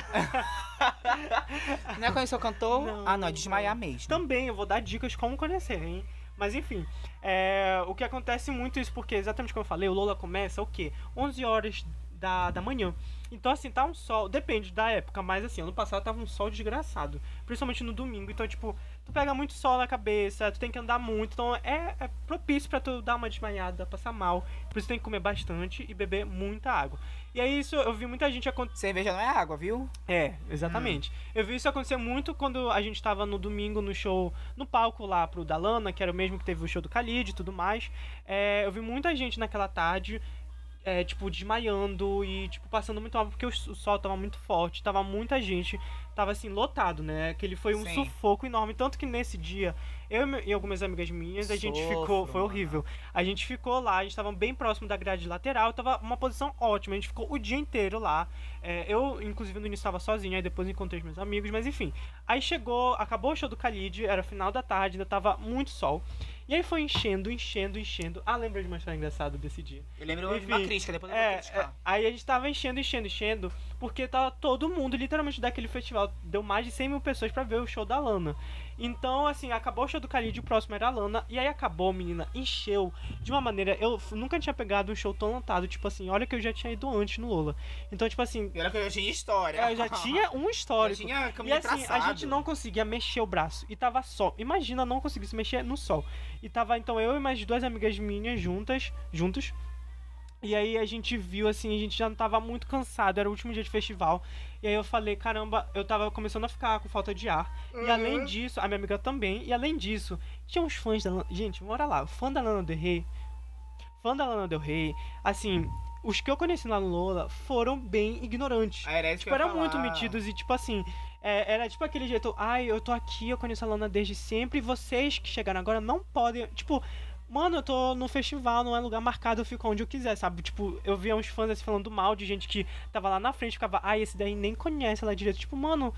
Speaker 2: <laughs>
Speaker 1: não é conhecer o cantor?
Speaker 2: Não,
Speaker 1: ah, não, é desmaiar
Speaker 2: não.
Speaker 1: mesmo.
Speaker 2: Também, eu vou dar dicas como conhecer, hein? Mas enfim, é, o que acontece muito isso porque, exatamente como eu falei, o Lola começa o quê? 11 horas da, da manhã. Então, assim, tá um sol. Depende da época, mas assim, ano passado tava um sol desgraçado. Principalmente no domingo. Então, tipo, tu pega muito sol na cabeça, tu tem que andar muito. Então, é, é propício pra tu dar uma desmanhada, passar mal. Por isso tem que comer bastante e beber muita água. E aí, isso eu vi muita gente acontecer.
Speaker 1: Cerveja não é água, viu?
Speaker 2: É, exatamente. Eu vi isso acontecer muito quando a gente tava no domingo no show, no palco lá pro Dalana, que era o mesmo que teve o show do Khalid e tudo mais. É, eu vi muita gente naquela tarde, é, tipo, desmaiando e, tipo, passando muito mal, porque o, sol tava muito forte, tava muita gente, tava assim, lotado, né? Que ele foi um
Speaker 1: Sim.
Speaker 2: sufoco enorme. Tanto que nesse dia, eu e algumas amigas minhas, a gente ficou. Foi
Speaker 1: mano.
Speaker 2: horrível. A gente ficou lá, a gente tava bem próximo da grade lateral, tava uma posição ótima, a gente ficou o dia inteiro lá. É, eu, inclusive, no início tava sozinho, aí depois encontrei os meus amigos, mas enfim. Aí chegou, acabou o show do Khalid, era final da tarde, ainda tava muito sol. E aí foi enchendo, enchendo, enchendo. Ah, lembra de uma história engraçada desse dia?
Speaker 1: Eu lembro de
Speaker 2: Enfim,
Speaker 1: uma crítica, depois eu vou
Speaker 2: É,
Speaker 1: criticar.
Speaker 2: é, aí a gente tava enchendo, enchendo, enchendo, porque tava todo mundo, literalmente, daquele festival. Deu mais de 100 mil pessoas pra ver o show da Lana. Então, assim, acabou o show do Khalid, o próximo era a Lana. E aí acabou, menina, encheu de uma maneira. Eu nunca tinha pegado um show tão lotado. Tipo assim, olha que eu já tinha ido antes no Lola. Então, tipo assim,
Speaker 1: E olha que eu já tinha história.
Speaker 2: é, eu já tinha <laughs> um
Speaker 1: Já
Speaker 2: histórico.
Speaker 1: tinha
Speaker 2: E
Speaker 1: caminho
Speaker 2: assim, a
Speaker 1: traçado.
Speaker 2: gente não conseguia mexer o braço. E tava sol. Imagina não conseguir se mexer no sol. E tava então eu e mais duas amigas minhas juntas, juntos. E aí a gente viu assim, a gente já tava muito cansado, era o último dia de festival. E aí eu falei, caramba, eu tava começando a ficar com falta de ar. E
Speaker 1: Uhum.
Speaker 2: além disso, a minha amiga também, e além disso, tinha uns fãs da. Gente, bora lá, fã da Lana Del Rey. Fã da Lana Del Rey, assim, os que eu conheci lá no Lola foram bem ignorantes.
Speaker 1: Ah, Era isso
Speaker 2: Tipo, eram muito metidos e, tipo assim, é, era tipo aquele jeito, ai, eu tô aqui, eu conheço a Lana desde sempre, e vocês que chegaram agora não podem. Tipo, mano, eu tô no festival, não é lugar marcado, eu fico onde eu quiser, sabe? Tipo, eu via uns fãs assim falando mal de gente que tava lá na frente, ficava, ai, esse daí nem conhece ela direito. Tipo, mano,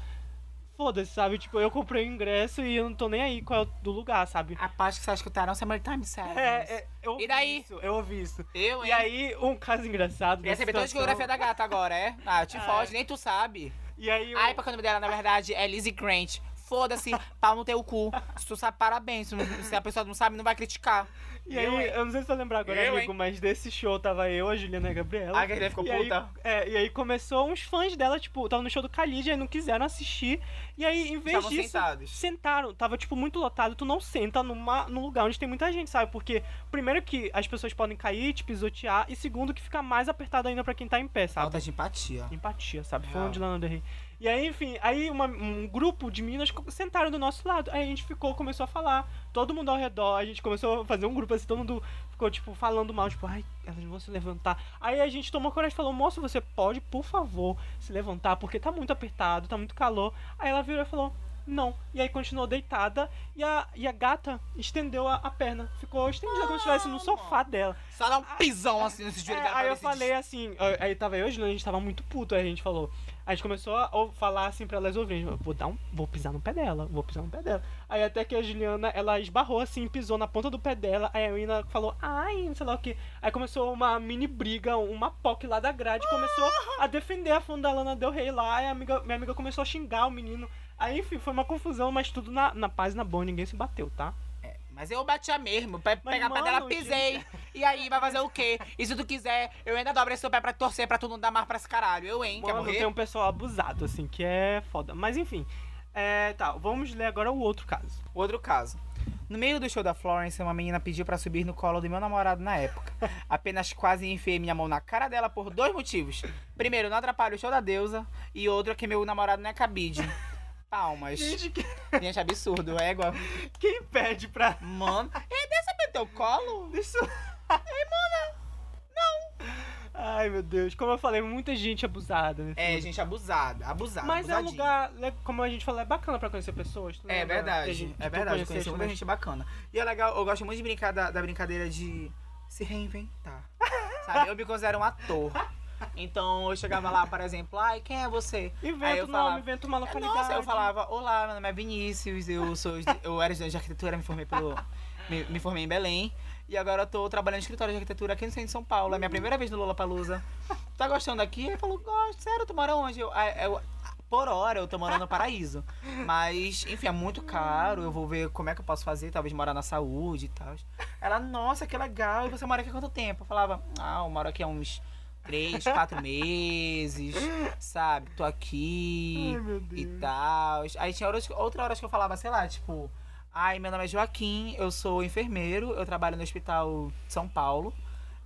Speaker 2: foda-se, sabe? Tipo, eu comprei o ingresso e eu não tô nem aí qual é o do lugar, sabe?
Speaker 1: A parte que vocês escutaram Summertime Sadness.
Speaker 2: É, é, eu ouvi
Speaker 1: E daí?
Speaker 2: isso, eu ouvi isso.
Speaker 1: Eu, hein?
Speaker 2: E aí, um caso engraçado.
Speaker 1: Ia saber toda a geografia da gata agora, é? Ah, te
Speaker 2: Ah,
Speaker 1: foge,
Speaker 2: é.
Speaker 1: nem tu sabe.
Speaker 2: E aí,
Speaker 1: Ai,
Speaker 2: eu...
Speaker 1: porque o nome dela, na verdade, é Lizzie Grant. Foda-se, pau no teu cu. Se tu sabe, parabéns. Se, não- se a pessoa não sabe, não vai criticar.
Speaker 2: E aí,
Speaker 1: Eu, hein?
Speaker 2: eu não sei se você vai lembrar agora,
Speaker 1: Eu,
Speaker 2: amigo,
Speaker 1: hein?
Speaker 2: mas desse show tava eu, a Juliana e a Gabriela.
Speaker 1: A Gabriela ficou
Speaker 2: e aí,
Speaker 1: puta.
Speaker 2: é, e aí começou uns fãs dela, tipo, tava no show do Khalid, aí não quiseram assistir. E aí, em vez
Speaker 1: Estavam
Speaker 2: disso,
Speaker 1: sentados.
Speaker 2: sentaram. Tava, tipo, muito lotado. Tu não senta numa, num lugar onde tem muita gente, sabe? Porque, primeiro que as pessoas podem cair, te pisotear, e segundo que fica mais apertado ainda pra quem tá em pé, sabe?
Speaker 1: Falta de empatia.
Speaker 2: Empatia, sabe?
Speaker 1: Real.
Speaker 2: Falando de Lana Del Rey. E aí, enfim, aí uma- um grupo de meninas sentaram do nosso lado. Aí a gente ficou, começou a falar. Todo mundo ao redor. A gente começou a fazer um grupo assim, todo mundo ficou, tipo, falando mal. Tipo, ai, elas não vão se levantar. Aí a gente tomou coragem e falou, moço, você pode, por favor, se levantar, porque tá muito apertado, tá muito calor. Aí ela virou e falou, não. E aí continuou deitada e a, e a gata estendeu a, a perna. Ficou estendida como se estivesse no sofá dela.
Speaker 1: Só dá um pisão <laughs> assim nesse joelho
Speaker 2: É, aí eu falei assim, aí tava eu e a gente tava muito puto, aí a gente falou. A gente começou a falar assim pra elas ouvirem, vou dar um, vou pisar no pé dela, vou pisar no pé dela. Aí até que a Juliana, ela esbarrou assim, pisou na ponta do pé dela, aí a menina falou, ai, não sei lá o que. Aí começou uma mini briga, uma POC lá da grade, começou a defender a fã da Lana Del Rey lá, aí a amiga, minha amiga começou a xingar o menino. Aí, enfim, foi uma confusão, mas tudo na, na paz e na boa, ninguém se bateu, tá?
Speaker 1: Mas eu batia mesmo. Pra
Speaker 2: Mas,
Speaker 1: pegar o dela,
Speaker 2: mano,
Speaker 1: pisei. E aí, vai fazer o quê? E se tu quiser, eu ainda dobro esse teu pé pra torcer pra tu não dar mais pra esse caralho. Eu, hein? Quer
Speaker 2: Mano,
Speaker 1: morrer?
Speaker 2: tem um pessoal abusado, assim, que é foda. Mas enfim, é, tá, vamos ler agora o outro caso.
Speaker 1: Outro caso. No meio do show da Florence, uma menina pediu pra subir no colo do meu namorado na época. <laughs> Apenas quase enfiei minha mão na cara dela por dois motivos. Primeiro, não atrapalho o show da deusa. E outro é que meu namorado não é cabide. Palmas.
Speaker 2: Gente, que-
Speaker 1: Gente, absurdo. Égua.
Speaker 2: quem pede pra.
Speaker 1: Mano. É dessa pra teu colo?
Speaker 2: Isso. Ai, meu Deus. Como eu falei, muita gente abusada. nesse
Speaker 1: É,
Speaker 2: mundo.
Speaker 1: gente abusada. Abusada.
Speaker 2: Mas é um lugar, né, como a gente falou, é bacana pra conhecer pessoas. tu
Speaker 1: É verdade,
Speaker 2: gente-
Speaker 1: é
Speaker 2: tu
Speaker 1: verdade. Conheci muita gente bacana. E é legal, eu gosto muito de brincar da, da brincadeira de se reinventar. <laughs> Sabe? Eu me considero um ator. Então eu chegava lá, por exemplo, ai, quem é você? Aí
Speaker 2: Inventa
Speaker 1: eu
Speaker 2: nome,
Speaker 1: falava,
Speaker 2: inventa uma
Speaker 1: É,
Speaker 2: localidade.
Speaker 1: Nossa, eu falava, olá, meu nome é Vinícius, eu sou eu era estudante de arquitetura, me formei pelo. Me, me formei em Belém. E agora eu tô trabalhando em escritório de arquitetura aqui no centro de São Paulo. É minha primeira vez no Lollapalooza. Tá gostando daqui? Ele falou, gosto, sério, tu mora onde? Eu, "Ah, eu- por hora eu tô morando no paraíso. Mas, enfim, é muito caro. Eu vou ver como é que eu posso fazer, talvez morar na saúde e tal. Ela, nossa, que legal. E você mora aqui há quanto tempo? Eu falava, ah, eu moro aqui há uns três, quatro meses, sabe? Tô aqui
Speaker 2: Ai,
Speaker 1: e tal. Aí tinha horas, outra horas que eu falava, sei lá, tipo, ai, meu nome é Joaquim, eu sou enfermeiro, eu trabalho no Hospital de São Paulo.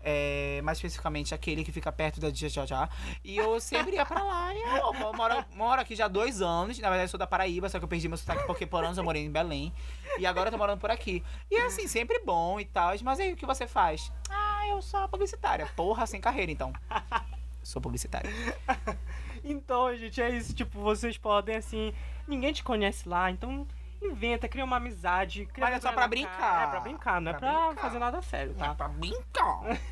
Speaker 1: É, mais especificamente aquele que fica perto da Jajajá. E eu sempre ia pra lá. E eu, eu moro, moro aqui já há dois anos. Na verdade, eu sou da Paraíba, só que eu perdi meu sotaque porque por anos eu morei em Belém. E agora eu tô morando por aqui. E é assim, sempre bom e tal. Mas aí o que você faz? Ah, eu sou publicitária. Porra, sem carreira, então. <laughs> Sou publicitária.
Speaker 2: Então, gente, é isso. Tipo, vocês podem, assim. Ninguém te conhece lá, então inventa, cria uma amizade. Cria
Speaker 1: Mas é só pra
Speaker 2: na cara.
Speaker 1: brincar.
Speaker 2: É pra brincar, não é
Speaker 1: Pra
Speaker 2: pra
Speaker 1: brincar.
Speaker 2: fazer nada sério, tá?
Speaker 1: Pra brincar. <laughs>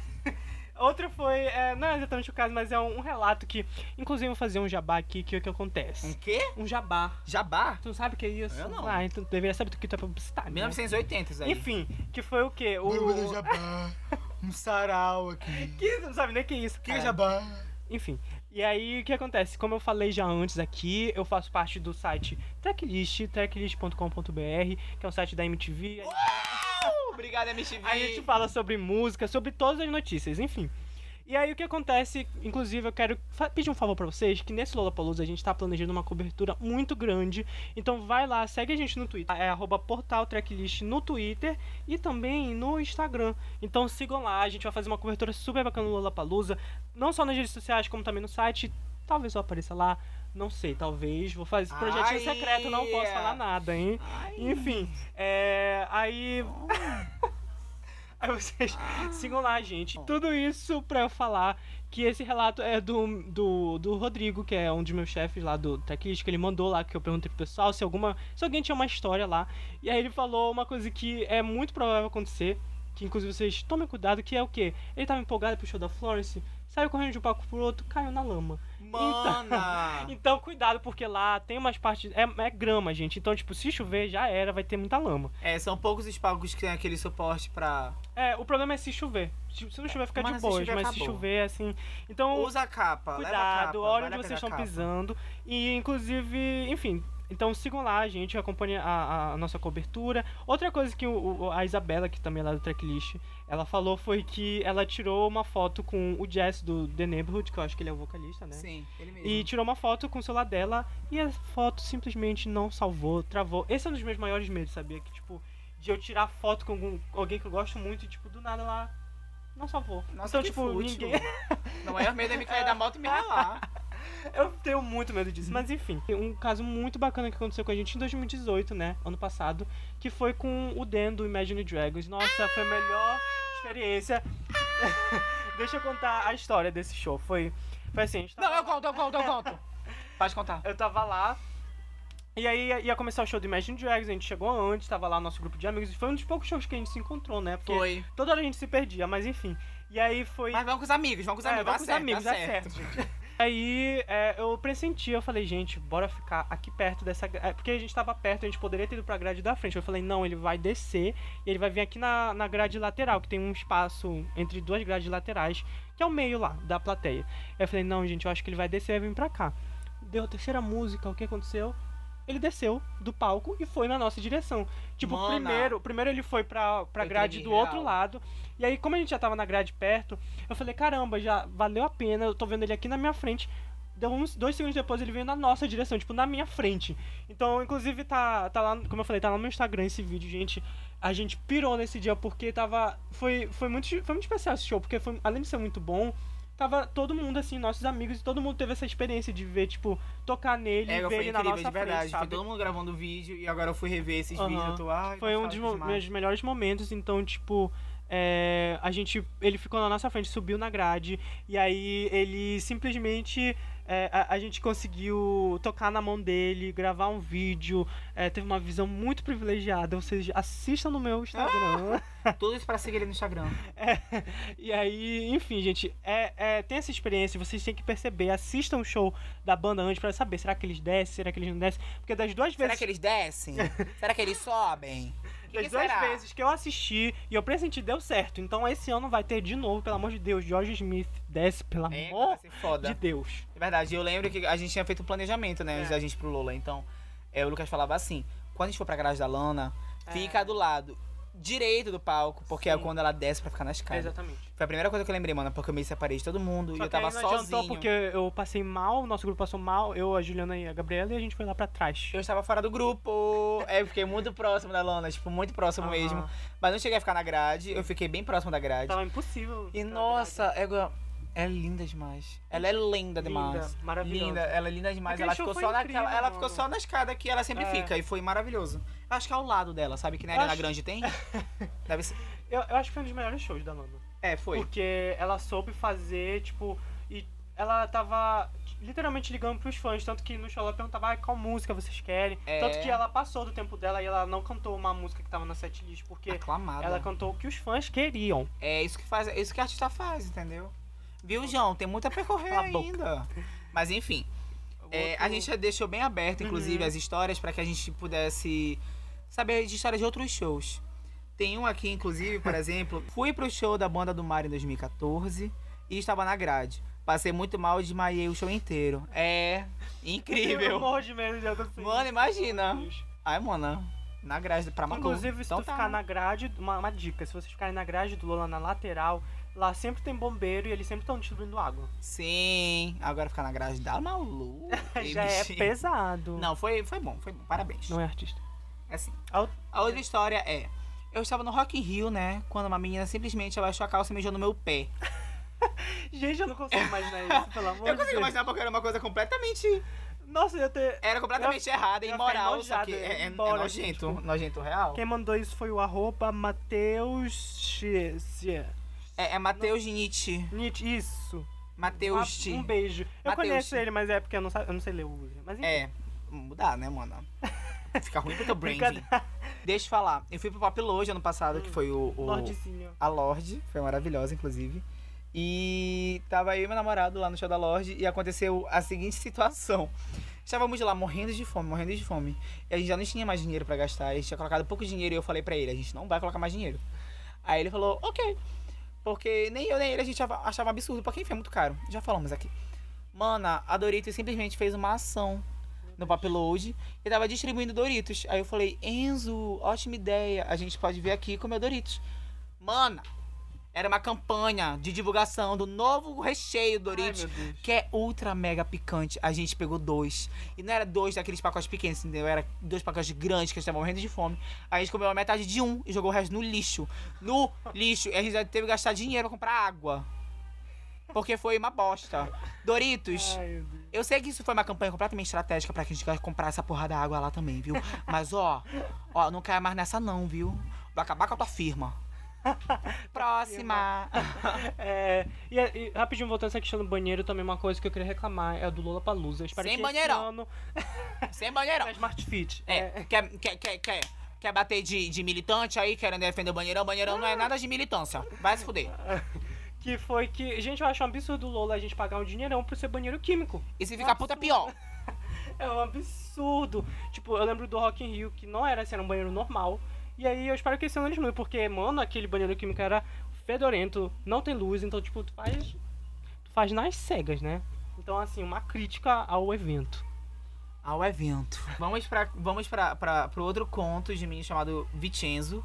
Speaker 2: Outra foi, é, não é exatamente o caso, mas é um, um relato que, inclusive, eu vou fazer um jabá aqui, que é o que acontece.
Speaker 1: Um quê?
Speaker 2: Um jabá.
Speaker 1: Jabá?
Speaker 2: Tu não sabe o que é isso?
Speaker 1: Eu não.
Speaker 2: Ah, então tu deveria saber que tu é publicitário. né?
Speaker 1: 1980 isso aí.
Speaker 2: Enfim, que foi o quê? O...
Speaker 1: jabá. Um sarau <laughs> aqui.
Speaker 2: Que tu não sabe nem o que é isso.
Speaker 1: Que
Speaker 2: cara.
Speaker 1: jabá?
Speaker 2: Enfim. E aí, o que acontece? Como eu falei já antes aqui, eu faço parte do site Tracklist, tracklist.com.br, que é um site da MTV.
Speaker 1: Uh, Obrigado, MTV.
Speaker 2: A gente fala sobre música, sobre todas as notícias, enfim. E aí o que acontece, inclusive eu quero pedir um favor pra vocês, que nesse Lollapalooza a gente tá planejando uma cobertura muito grande, então vai lá, segue a gente no Twitter, é arroba portal tracklist no Twitter e também no Instagram. Então sigam lá, a gente vai fazer uma cobertura super bacana no Lollapalooza, não só nas redes sociais, como também no site, talvez eu apareça lá, não sei, talvez, vou fazer projetinho
Speaker 1: Ai.
Speaker 2: secreto, não posso falar nada, hein?
Speaker 1: Ai.
Speaker 2: Enfim, é, aí <laughs> Aí vocês sigam lá, gente. Tudo isso pra eu falar que esse relato é do, do, do Rodrigo, que é um dos meus chefes lá do Techlist, que ele mandou lá, que eu perguntei pro pessoal se alguma. Se alguém tinha uma história lá. E aí ele falou uma coisa que é muito provável acontecer. Que inclusive vocês tomem cuidado, que é o quê? Ele tava empolgado pro show da Florence, saiu correndo de um palco pro outro, caiu na lama.
Speaker 1: Mana. <laughs>
Speaker 2: Então cuidado, porque lá tem umas partes. É, é grama, gente. Então, tipo, se chover, já era, vai ter muita lama.
Speaker 1: É, são poucos os palcos que tem aquele suporte pra.
Speaker 2: É, o problema é se chover. Se se não chover, fica
Speaker 1: Mano,
Speaker 2: de
Speaker 1: se chover,
Speaker 2: mas se
Speaker 1: acabou.
Speaker 2: chover, assim. Então,
Speaker 1: Usa a capa. leva a
Speaker 2: cuidado,
Speaker 1: capa,
Speaker 2: olha onde vocês estão pisando. E, inclusive, enfim. Então sigam lá, gente, acompanhem a, a- nossa cobertura. Outra coisa que o- a Isabela, que também é lá do Tracklist, ela falou foi que ela tirou uma foto com o Jess do The Neighborhood, que eu acho que ele é o vocalista, né?
Speaker 1: Sim, ele mesmo.
Speaker 2: E tirou uma foto com o celular dela e a foto simplesmente não salvou, travou. Esse é um dos meus maiores medos, sabia? Que, tipo, de eu tirar foto com algum- alguém que eu gosto muito e, tipo, do nada lá não salvou.
Speaker 1: Nossa,
Speaker 2: então, tipo,
Speaker 1: fútil.
Speaker 2: ninguém.
Speaker 1: Meu maior medo é me cair da moto e me ralar. <laughs> <laughs>
Speaker 2: Eu tenho muito medo disso, mas enfim. Um caso muito bacana que aconteceu com a gente em 2018, né? Ano passado, que foi com o Dan do Imagine Dragons. Nossa, foi a melhor experiência. <laughs> Deixa eu contar a história desse show. Foi, foi assim, tava
Speaker 1: Não, eu conto, eu conto, eu conto. <laughs> Pode contar.
Speaker 2: Eu tava lá. E aí ia- começar o show do Imagine Dragons, a gente chegou antes, tava lá nosso grupo de amigos, e foi um dos poucos shows que a gente se encontrou, né? Porque
Speaker 1: Foi.
Speaker 2: toda hora a gente se perdia, mas enfim. E aí foi.
Speaker 1: Mas vamos com os amigos, vamos com os
Speaker 2: É,
Speaker 1: amigos.
Speaker 2: vamos
Speaker 1: dá
Speaker 2: com os amigos,
Speaker 1: dá
Speaker 2: dá
Speaker 1: certo.
Speaker 2: certo, gente. Aí é, eu pressenti, eu falei, gente, bora ficar aqui perto dessa. é, Porque a gente tava perto, a gente poderia ter ido pra grade da frente. Eu falei, não, ele vai descer e ele vai vir aqui na, na grade lateral, que tem um espaço entre duas grades laterais, que é o meio lá da plateia. Eu falei, não, gente, eu acho que ele vai descer e vai vir pra cá. Deu a terceira música, o que aconteceu? Ele desceu do palco e foi na nossa direção. Tipo,
Speaker 1: Mana.
Speaker 2: primeiro, primeiro ele foi pra, pra
Speaker 1: Eu
Speaker 2: grade do outro
Speaker 1: real.
Speaker 2: lado. E aí, como a gente já tava na grade perto, eu falei, caramba, já valeu a pena, eu tô vendo ele aqui na minha frente. Deu uns dois segundos depois ele veio na nossa direção, tipo, na minha frente. Então, inclusive, tá, tá lá, como eu falei, tá lá no meu Instagram esse vídeo, gente. A gente pirou nesse dia porque tava. Foi, foi, muito, foi muito especial esse show, porque foi, além de ser muito bom, tava todo mundo, assim, nossos amigos, e todo mundo teve essa experiência de ver, tipo, tocar nele
Speaker 1: É,
Speaker 2: ver
Speaker 1: foi
Speaker 2: ele na nossa
Speaker 1: de verdade.
Speaker 2: frente,
Speaker 1: Foi
Speaker 2: sabe?
Speaker 1: todo mundo gravando vídeo e agora eu fui rever esses
Speaker 2: Aham.
Speaker 1: vídeos. Eu tô, ai,
Speaker 2: Foi um dos meus melhores momentos, então, tipo, é, a gente, ele ficou na nossa frente, subiu na grade, e aí ele simplesmente, é, a, a gente conseguiu tocar na mão dele, gravar um vídeo, é, teve uma visão muito privilegiada, vocês assistam no meu Instagram. <laughs>
Speaker 1: Tudo isso pra seguir ele no Instagram.
Speaker 2: E aí, enfim, gente, é, é, tem essa experiência, vocês têm que perceber, assistam o show da banda antes pra saber, será que eles descem, será que eles não descem? Porque das duas
Speaker 1: Será
Speaker 2: vezes
Speaker 1: que eles descem? <laughs> será que eles sobem? Que
Speaker 2: Das
Speaker 1: que
Speaker 2: duas
Speaker 1: será?
Speaker 2: vezes que eu assisti e eu pressenti, deu certo. Então esse ano vai ter de novo, pelo amor de Deus, George Smith desce, pelo
Speaker 1: É,
Speaker 2: amor
Speaker 1: foda.
Speaker 2: de Deus.
Speaker 1: É verdade, eu lembro que a gente tinha feito um planejamento, né, antes
Speaker 2: É.
Speaker 1: da gente ir pro Lola. Então, é, o Lucas falava assim: quando a gente for pra garagem da Lana,
Speaker 2: É.
Speaker 1: fica do lado. direito do palco, porque é
Speaker 2: Sim.
Speaker 1: quando ela desce pra ficar na escada.
Speaker 2: Exatamente.
Speaker 1: Foi a primeira coisa que eu lembrei, mano, porque eu me separei de todo mundo
Speaker 2: Só
Speaker 1: e eu tava
Speaker 2: não
Speaker 1: sozinho.
Speaker 2: porque eu passei mal, o nosso grupo passou mal, eu, a Juliana e a Gabriela, e a gente foi lá pra trás.
Speaker 1: Eu estava fora do grupo. É, eu fiquei muito próximo da Lana, tipo, muito próximo
Speaker 2: Aham.
Speaker 1: mesmo. Mas não cheguei a ficar na grade, eu fiquei bem próximo da grade.
Speaker 2: Tava impossível.
Speaker 1: E nossa, é, igual- é linda demais. Ela é linda demais.
Speaker 2: Linda, maravilhosa.
Speaker 1: Linda, ela é linda demais.
Speaker 2: Aquele
Speaker 1: ela ficou só
Speaker 2: incrível,
Speaker 1: naquela, ela ficou só na escada que ela sempre
Speaker 2: É.
Speaker 1: fica e foi maravilhoso. Eu acho que é ao lado dela, sabe que na Arena
Speaker 2: acho-
Speaker 1: Grande tem? <laughs> Deve ser.
Speaker 2: Eu, eu acho que foi um dos melhores shows da Lana.
Speaker 1: É, foi.
Speaker 2: Porque ela soube fazer, tipo, e ela tava literalmente ligando pros fãs, tanto que no show ela perguntava ah, qual música vocês querem.
Speaker 1: É.
Speaker 2: Tanto que ela passou do tempo dela e ela não cantou uma música que tava na setlist, porque
Speaker 1: Aclamada.
Speaker 2: ela cantou o que os fãs queriam.
Speaker 1: É isso que faz, é isso que a artista faz, entendeu? Viu, João? Tem muito a percorrer
Speaker 2: boca.
Speaker 1: ainda. Mas enfim, é, a gente já deixou bem aberto, inclusive,
Speaker 2: Uhum.
Speaker 1: as histórias pra que a gente pudesse saber de histórias de outros shows. Tem um aqui, inclusive, por <laughs> exemplo, fui pro show da Banda do Mar em 2014 e estava na grade. Passei muito mal e desmaiei o show inteiro. É
Speaker 2: Eu
Speaker 1: incrível.
Speaker 2: morro de medo de acontecer.
Speaker 1: Mano, imagina. Ai, mano, na grade pra Macu.
Speaker 2: Inclusive, se
Speaker 1: Então
Speaker 2: tu
Speaker 1: tá.
Speaker 2: ficar na grade, uma, uma dica, se vocês ficarem na grade do Lola na lateral, lá sempre tem bombeiro e eles sempre estão distribuindo água.
Speaker 1: Sim, agora ficar na grade dá maluco. <laughs>
Speaker 2: Já é pesado.
Speaker 1: Não, foi, foi bom, foi bom. Parabéns.
Speaker 2: Não é artista.
Speaker 1: É assim.
Speaker 2: A
Speaker 1: A outra história é. Eu estava no Rock in Rio, né? Quando uma menina simplesmente abaixou a calça e mijou no meu pé. <laughs>
Speaker 2: Gente, eu não consigo imaginar isso, pelo <laughs> amor
Speaker 1: Eu
Speaker 2: de
Speaker 1: consigo
Speaker 2: Deus.
Speaker 1: imaginar porque era uma coisa completamente.
Speaker 2: Nossa, eu ia ter...
Speaker 1: Era completamente errada,
Speaker 2: eu ia
Speaker 1: imoral,
Speaker 2: ficar
Speaker 1: só que é, é- é
Speaker 2: embora,
Speaker 1: nojento.
Speaker 2: tipo.
Speaker 1: Nojento real.
Speaker 2: Quem mandou isso foi o arroba Mateus... X- X-
Speaker 1: É, é Matheus Nietzsche.
Speaker 2: Nietzsche, isso.
Speaker 1: Matheus
Speaker 2: Um, um beijo. Eu
Speaker 1: Mateus.
Speaker 2: conheço ele, mas é porque eu não, eu não sei ler o. Mas enfim.
Speaker 1: É. Mudar, né, mano? <laughs> Fica ruim pro teu branding. Deixa eu falar. Eu fui pro Pop Loge ano passado, que foi o. o
Speaker 2: Lordezinho.
Speaker 1: a Lorde, foi maravilhosa, inclusive. E tava eu e meu namorado lá no show da Lorde e aconteceu a seguinte situação. Estávamos lá morrendo de fome, morrendo de fome. E a gente já não tinha mais dinheiro pra gastar. A gente tinha colocado pouco dinheiro e eu falei pra ele, a gente não vai colocar mais dinheiro. Aí ele falou, ok. Porque nem eu nem ele a gente achava, absurdo, porque enfim é muito caro. Já falamos aqui. Mana, a Doritos simplesmente fez uma ação no Papload e tava distribuindo Doritos. Aí eu falei, Enzo, ótima ideia. A gente pode vir aqui comer Doritos. Mana, era uma campanha de divulgação do novo recheio Doritos.
Speaker 2: Ai.
Speaker 1: Que é ultra mega picante. A gente pegou dois. E não era dois daqueles pacotes pequenos, entendeu? Era dois pacotes grandes que a gente tava morrendo de fome. A gente comeu a metade de um e jogou o resto no lixo. No lixo. E a gente teve que gastar dinheiro pra comprar água. Porque foi uma bosta. Doritos.
Speaker 2: Ai.
Speaker 1: Eu sei que isso foi uma campanha completamente estratégica pra que a gente comprar essa porra da água lá também, viu? Mas ó, ó, não cai mais nessa não, viu? Vai acabar com a tua firma. <laughs> Próxima. <laughs>
Speaker 2: É, e, e rapidinho, voltando essa questão do banheiro, também uma coisa que eu queria reclamar é a do Lola Palusa. <laughs>
Speaker 1: Sem banheirão.
Speaker 2: ano
Speaker 1: Sem banheirão.
Speaker 2: é Smart Fit.
Speaker 1: É, quer, quer, quer, quer, quer bater de, de militante aí, querendo defender o banheirão? Banheirão não é nada de militância. Vai se fuder.
Speaker 2: Que foi que. Gente, eu acho um absurdo o Lola a gente pagar um dinheirão por ser banheiro químico.
Speaker 1: E se ficar puta, pior.
Speaker 2: É um absurdo. Tipo, eu lembro do Rock in Rio que não era assim, era um banheiro normal. E aí eu espero que esse ano eles mudem, porque, mano, aquele banheiro químico era fedorento, não tem luz, então, tipo, tu faz. Tu faz nas cegas, né? Então, assim, uma crítica ao evento.
Speaker 1: Ao evento. Vamos pra, vamos pra, pra, pro outro conto de mim chamado Vicenzo.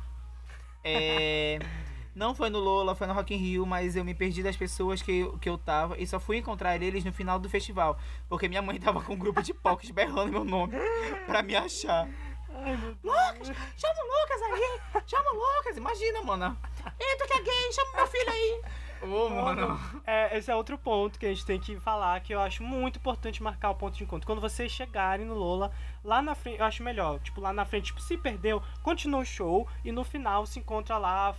Speaker 1: É. <laughs> Não foi no Lola, foi no Rock in Rio, mas eu me perdi das pessoas que, que eu tava e só fui encontrar eles no final do festival. Porque minha mãe tava com um grupo de pocos berrando meu nome <laughs> pra me achar.
Speaker 2: Ai, meu Deus.
Speaker 1: Lucas, chama o Lucas aí! Chama o Lucas! Imagina, mano. Ei, tu que é gay, chama meu filho aí! Ô, mano.
Speaker 2: É, esse é outro ponto que a gente tem que falar, que eu acho muito importante marcar o ponto de encontro. Quando vocês chegarem no Lola, lá na frente, eu acho melhor, tipo, lá na frente, tipo, se perdeu, continua o show e no final se encontra lá,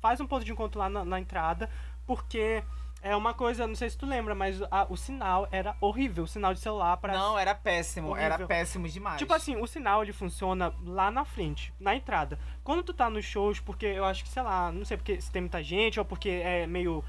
Speaker 2: faz um ponto de encontro lá na, na entrada, porque é uma coisa, não sei se tu lembra, mas a- o sinal era horrível, o sinal de celular para
Speaker 1: Não, era péssimo. Era
Speaker 2: Horrível.
Speaker 1: péssimo demais.
Speaker 2: Tipo assim, o sinal ele funciona lá na frente, na entrada. Quando tu tá nos shows, porque eu acho que, sei lá, não sei porque se tem muita gente ou porque é meio.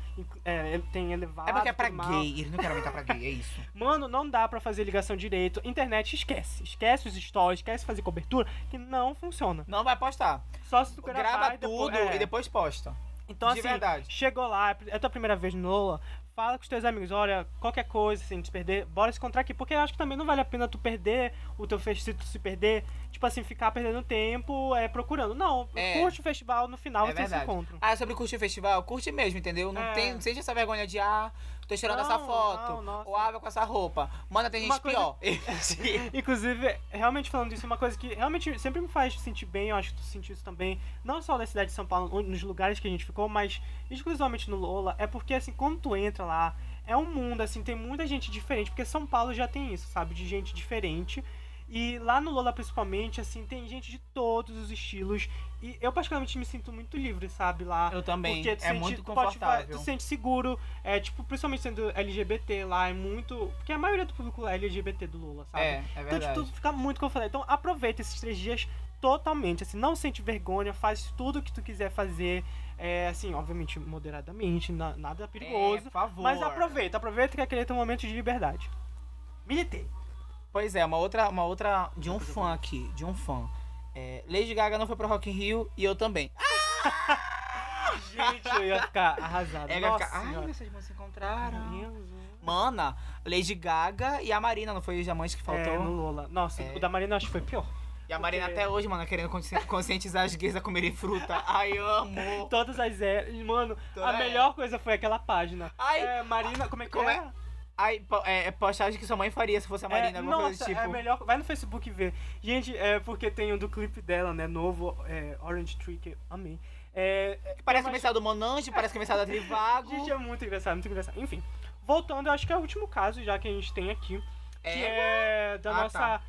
Speaker 2: É, tem elevado.
Speaker 1: É porque é pra
Speaker 2: tudo mal.
Speaker 1: gay. Eles não querem aumentar pra gay, é isso. <laughs>
Speaker 2: Mano, não dá pra fazer ligação direito. Internet esquece. Esquece os stories, esquece fazer cobertura, que não funciona.
Speaker 1: Não vai postar.
Speaker 2: Só se tu gravar
Speaker 1: Grava
Speaker 2: e depois-
Speaker 1: tudo
Speaker 2: é.
Speaker 1: e depois posta.
Speaker 2: Então,
Speaker 1: de
Speaker 2: assim,
Speaker 1: verdade.
Speaker 2: chegou lá, é a tua primeira vez no Lola, Fala com os teus amigos, olha, qualquer coisa, se a gente perder, bora se encontrar aqui. Porque eu acho que também não vale a pena tu perder o teu festival, se tu se perder, tipo assim, ficar perdendo tempo é, procurando. Não,
Speaker 1: É.
Speaker 2: curte o festival, no final
Speaker 1: É
Speaker 2: vocês se
Speaker 1: verdade.
Speaker 2: encontram.
Speaker 1: Ah, sobre curtir o festival, curte mesmo, entendeu? Não,
Speaker 2: É.
Speaker 1: tem, não seja essa vergonha de, ah, tô tirando
Speaker 2: Não,
Speaker 1: essa foto.
Speaker 2: não,
Speaker 1: ou ah, com essa roupa. Mano, tem
Speaker 2: Uma
Speaker 1: gente
Speaker 2: coisa-
Speaker 1: pior. <laughs>
Speaker 2: Inclusive, realmente falando disso, uma coisa que realmente sempre me faz sentir bem, eu acho que tu sentiu isso também, não só na cidade de São Paulo, nos lugares que a gente ficou, mas exclusivamente no Lola, é porque assim, quando tu entra lá, é um mundo, assim, tem muita gente diferente, porque São Paulo já tem isso, sabe, de gente diferente. E lá no Lola, principalmente, assim, tem gente de todos os estilos. E eu, particularmente, me sinto muito livre, sabe, lá.
Speaker 1: Eu também.
Speaker 2: Porque tu
Speaker 1: é
Speaker 2: sente-
Speaker 1: muito
Speaker 2: tu pode fa-
Speaker 1: confortável.
Speaker 2: tu se sente seguro, é, tipo, principalmente sendo LGBT lá, é muito. Porque a maioria do público é LGBT do Lula, sabe?
Speaker 1: É, é
Speaker 2: Então,
Speaker 1: verdade.
Speaker 2: tipo, tudo fica muito confortável. Então, aproveita esses três dias totalmente, assim, não sente vergonha, faz tudo o que tu quiser fazer, é, assim, obviamente, moderadamente, na- nada
Speaker 1: É,
Speaker 2: perigoso,
Speaker 1: por favor.
Speaker 2: mas aproveita, aproveita que aquele é teu momento de liberdade. Militei.
Speaker 1: Pois é, uma outra, uma outra de um fã aqui, de um fã. É, Lady Gaga não foi pro Rock in Rio e eu também.
Speaker 2: Gente, eu ia ficar arrasado. <laughs>
Speaker 1: É,
Speaker 2: Nossa
Speaker 1: ficar, Ai, vocês não se encontraram. Mana, Lady Gaga e a Marina, não foi os diamantes que faltou?
Speaker 2: É, no Lola. Nossa,
Speaker 1: É.
Speaker 2: o da Marina acho que foi pior.
Speaker 1: E a Marina
Speaker 2: porque-
Speaker 1: até hoje, mano, querendo consci- <laughs> conscientizar as gays a comerem fruta. Ai, amo.
Speaker 2: Todas as eras. Mano,
Speaker 1: Toda
Speaker 2: a melhor coisa foi aquela página.
Speaker 1: Ai.
Speaker 2: É, Marina, como é que
Speaker 1: Como
Speaker 2: é?
Speaker 1: é? Ai, é, é postagem que sua mãe faria se fosse a Marina,
Speaker 2: é,
Speaker 1: alguma
Speaker 2: nossa,
Speaker 1: coisa tipo.
Speaker 2: é melhor. Vai no Facebook ver. Gente, é porque tem um do clipe dela, né? Novo, é, Orange Tree, que amei. É, é,
Speaker 1: Parece o mensal do Monange, parece que o mensal da <laughs> Trivago.
Speaker 2: Gente, é muito engraçado, muito engraçado. Enfim, voltando, eu acho que é o último caso já que a gente tem aqui. Que é da
Speaker 1: Ah,
Speaker 2: nossa.
Speaker 1: tá.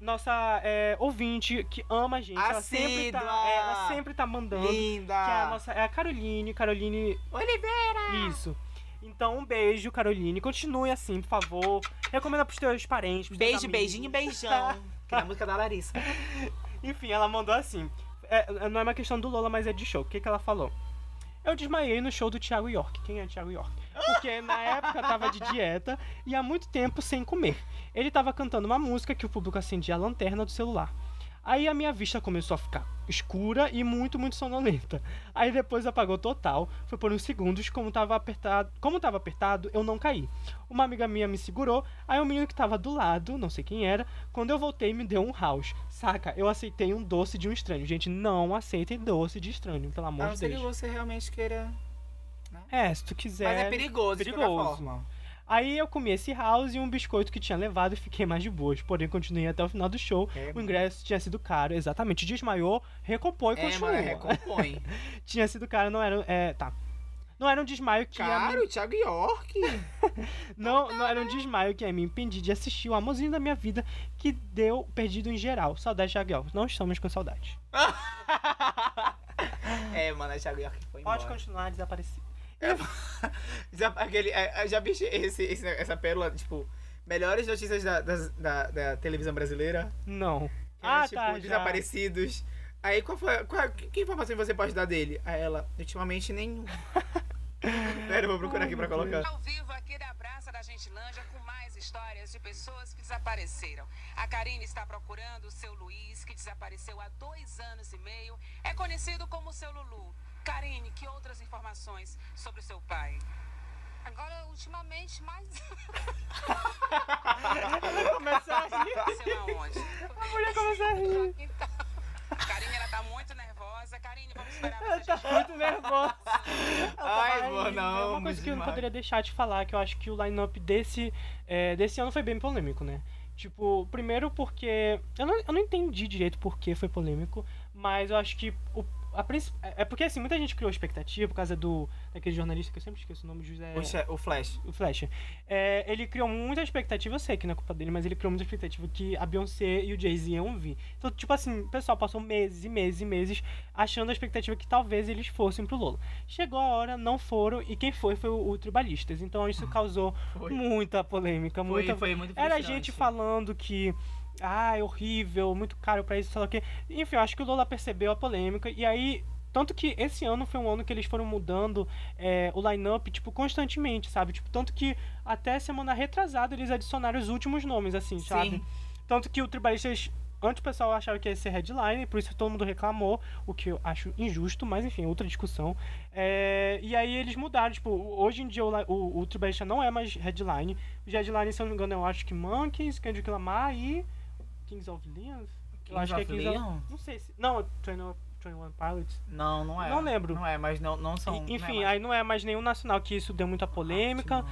Speaker 2: Nossa é, ouvinte que ama a gente. Ela sempre, tá, é, ela sempre tá mandando.
Speaker 1: Linda.
Speaker 2: Que é a nossa. É a Caroline. Caroline
Speaker 1: Oliveira.
Speaker 2: Isso. Então, um beijo, Caroline. Continue assim, por favor. Recomenda pros teus parentes, pros teus
Speaker 1: Beijo,
Speaker 2: amigos.
Speaker 1: beijinho, beijão. <laughs> que é a música da Larissa.
Speaker 2: Enfim, ela mandou assim. É, não é uma questão do Lola, mas é de show. O que, que ela falou? Eu desmaiei no show do Thiago York. Quem é Thiago York? Porque na época tava de dieta e há muito tempo sem comer. Ele tava cantando uma música que o público acendia a lanterna do celular. Aí a minha vista começou a ficar escura e muito, muito sonolenta. Aí depois apagou total. Foi por uns segundos, como tava apertado, como tava apertado, eu não caí. Uma amiga minha me segurou, aí o menino que tava do lado, não sei quem era, quando eu voltei me deu um house. Saca? Eu aceitei um doce de um estranho. Gente, não aceitem doce de estranho, pelo
Speaker 1: A
Speaker 2: amor
Speaker 1: não
Speaker 2: de
Speaker 1: ser que
Speaker 2: Deus.
Speaker 1: você realmente queira.
Speaker 2: É, se tu quiser.
Speaker 1: Mas é perigoso, de
Speaker 2: perigoso.
Speaker 1: qualquer forma.
Speaker 2: Aí eu comi esse house e um biscoito que tinha levado e fiquei mais de boas. Porém, continuei até o final do show.
Speaker 1: É,
Speaker 2: o ingresso tinha sido caro, exatamente. Desmaiou, recompõe e
Speaker 1: É,
Speaker 2: continua.
Speaker 1: mano, recompõe. <laughs>
Speaker 2: Tinha sido caro, não era. É, tá. Não era um desmaio que ia
Speaker 1: Caro, Thiago York.
Speaker 2: me... <laughs> não, não era um desmaio que ia me impedir de assistir o amorzinho da minha vida que deu perdido em geral. Saudade de Thiago York. Não estamos com saudade. <laughs>
Speaker 1: é, mano, Thiago York foi
Speaker 2: Pode
Speaker 1: embora.
Speaker 2: continuar desaparecido. <laughs> <laughs>
Speaker 1: Já, aquele, é, já vi esse, esse- essa pérola, tipo, melhores notícias da, das- da, da televisão brasileira.
Speaker 2: Não.
Speaker 1: Que
Speaker 2: Ah,
Speaker 1: é, tipo,
Speaker 2: tá, já.
Speaker 1: desaparecidos. Aí, qual foi. Qual, que, informação você pode dar dele? A ela, ultimamente nenhum. <laughs> Pera, eu vou procurar aqui pra colocar.
Speaker 3: Ao vivo aqui da Praça da Gentilândia com mais histórias de pessoas que desapareceram. A Karine está procurando o seu Luiz, que desapareceu há dois anos e meio. É conhecido como seu Lulu. Karine, que outras informações sobre o seu pai?
Speaker 4: Agora, ultimamente, mais. <laughs>
Speaker 2: Começar a rir. A mulher começar a rir.
Speaker 4: Então,
Speaker 3: A Karine, ela tá muito nervosa. Karine, vamos esperar
Speaker 2: Ela
Speaker 3: você.
Speaker 2: tá muito nervosa.
Speaker 1: Ai,
Speaker 2: Ai,
Speaker 1: mano, não.
Speaker 2: Uma coisa que eu não poderia deixar de falar, que eu acho que o line-up desse, é, desse ano foi bem polêmico, né? Tipo, primeiro porque. Eu não, eu não entendi direito por que foi polêmico, mas eu acho que o, a princip- É porque assim, muita gente criou expectativa por causa do. daquele jornalista que eu sempre esqueço o nome, José.
Speaker 1: O, Flash.
Speaker 2: O Flash. É, ele criou muita expectativa, eu sei que não é culpa dele, mas ele criou muita expectativa que a Beyoncé e o Jay-Z iam vir. Então, tipo assim, o pessoal passou meses e meses e meses achando a expectativa que talvez eles fossem pro Lola. Chegou a hora, não foram, e quem foi foi o, o Tribalistas. Então isso <laughs> causou
Speaker 1: Foi.
Speaker 2: muita polêmica,
Speaker 1: Foi,
Speaker 2: muita.
Speaker 1: foi muito
Speaker 2: Era gente falando que. Ah, é horrível, muito caro pra isso, sei lá o quê. Enfim, eu acho que o Lola percebeu a polêmica. E aí, tanto que esse ano foi um ano que eles foram mudando é, o line-up, tipo, constantemente, sabe? Tipo, tanto que até semana retrasada eles adicionaram os últimos nomes, assim, sabe?
Speaker 1: Sim.
Speaker 2: Tanto que o Tribalistas antes o pessoal achava que ia ser headline, por isso todo mundo reclamou, o que eu acho injusto, mas enfim, outra discussão. É, e aí eles mudaram, tipo, hoje em dia o, o, o Tribalisha não é mais headline. Os headlines, se eu não me engano, eu acho que Monkeys, Kendrick Lamar e Kings of Leon. Eu acho que é
Speaker 1: of
Speaker 2: Kings of...
Speaker 1: Leon?
Speaker 2: Não sei se... Não, 21, 21 Pilots.
Speaker 1: Não, não é.
Speaker 2: Não lembro.
Speaker 1: Não é, mas não, não são.
Speaker 2: E- Enfim,
Speaker 1: não é
Speaker 2: aí não é mais nenhum nacional, que isso deu muita polêmica.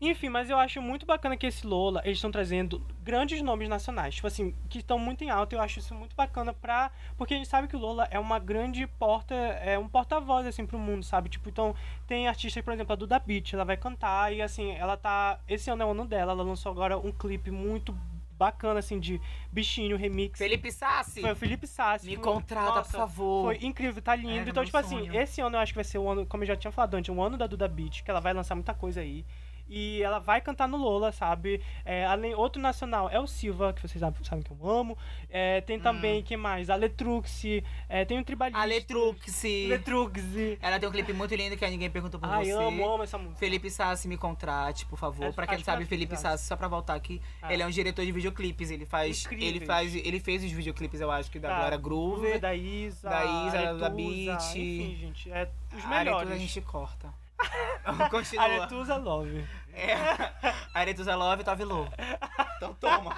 Speaker 2: Enfim, mas eu acho muito bacana que esse Lola, eles estão trazendo grandes nomes nacionais, tipo assim, que estão muito em alta. Eu acho isso muito bacana pra. Porque a gente sabe que o Lola é uma grande porta, é um porta-voz, assim, pro mundo, sabe? Tipo, então, tem artistas, por exemplo, a Duda Beat, ela vai cantar e, assim, ela tá. Esse ano é o ano dela, ela lançou agora um clipe muito bacana, assim, de bichinho, remix.
Speaker 1: Felipe Sassi,
Speaker 2: Foi o Felipe Sassi.
Speaker 1: me
Speaker 2: foi-
Speaker 1: contrata,
Speaker 2: Nossa,
Speaker 1: por favor.
Speaker 2: foi incrível, tá lindo.
Speaker 1: Era
Speaker 2: então, tipo assim,
Speaker 1: sonho.
Speaker 2: esse ano eu acho que vai ser o ano, como eu já tinha falado antes, o ano da Duda Beat, que ela vai lançar muita coisa aí. E ela vai cantar no Lola, sabe? É, além, outro nacional é o Silva, que vocês sabem, sabem que eu amo. É, tem também, quem mais? A Letrux, é, tem o Tribalista.
Speaker 1: A Letrux.
Speaker 2: Letrux.
Speaker 1: Ela tem um clipe muito lindo que ninguém perguntou por
Speaker 2: Ai,
Speaker 1: você.
Speaker 2: amo, amo essa música.
Speaker 1: Felipe Sassi, me contrate, por favor.
Speaker 2: É,
Speaker 1: pra quem não sabe,
Speaker 2: que
Speaker 1: Felipe Sassi, só pra voltar aqui,
Speaker 2: Ah.
Speaker 1: ele é um diretor de videoclipes. Ele faz. Ele
Speaker 2: Incríveis.
Speaker 1: faz. Ele fez os videoclipes, eu acho, que da Glória Groover.
Speaker 2: da Isa,
Speaker 1: da Isa, da Beat.
Speaker 2: Enfim, gente, é os
Speaker 1: A
Speaker 2: melhores.
Speaker 1: a gente corta. <laughs> Continua.
Speaker 2: Aretusa Love.
Speaker 1: É. Aretusa Love, Tove Lô. Então toma.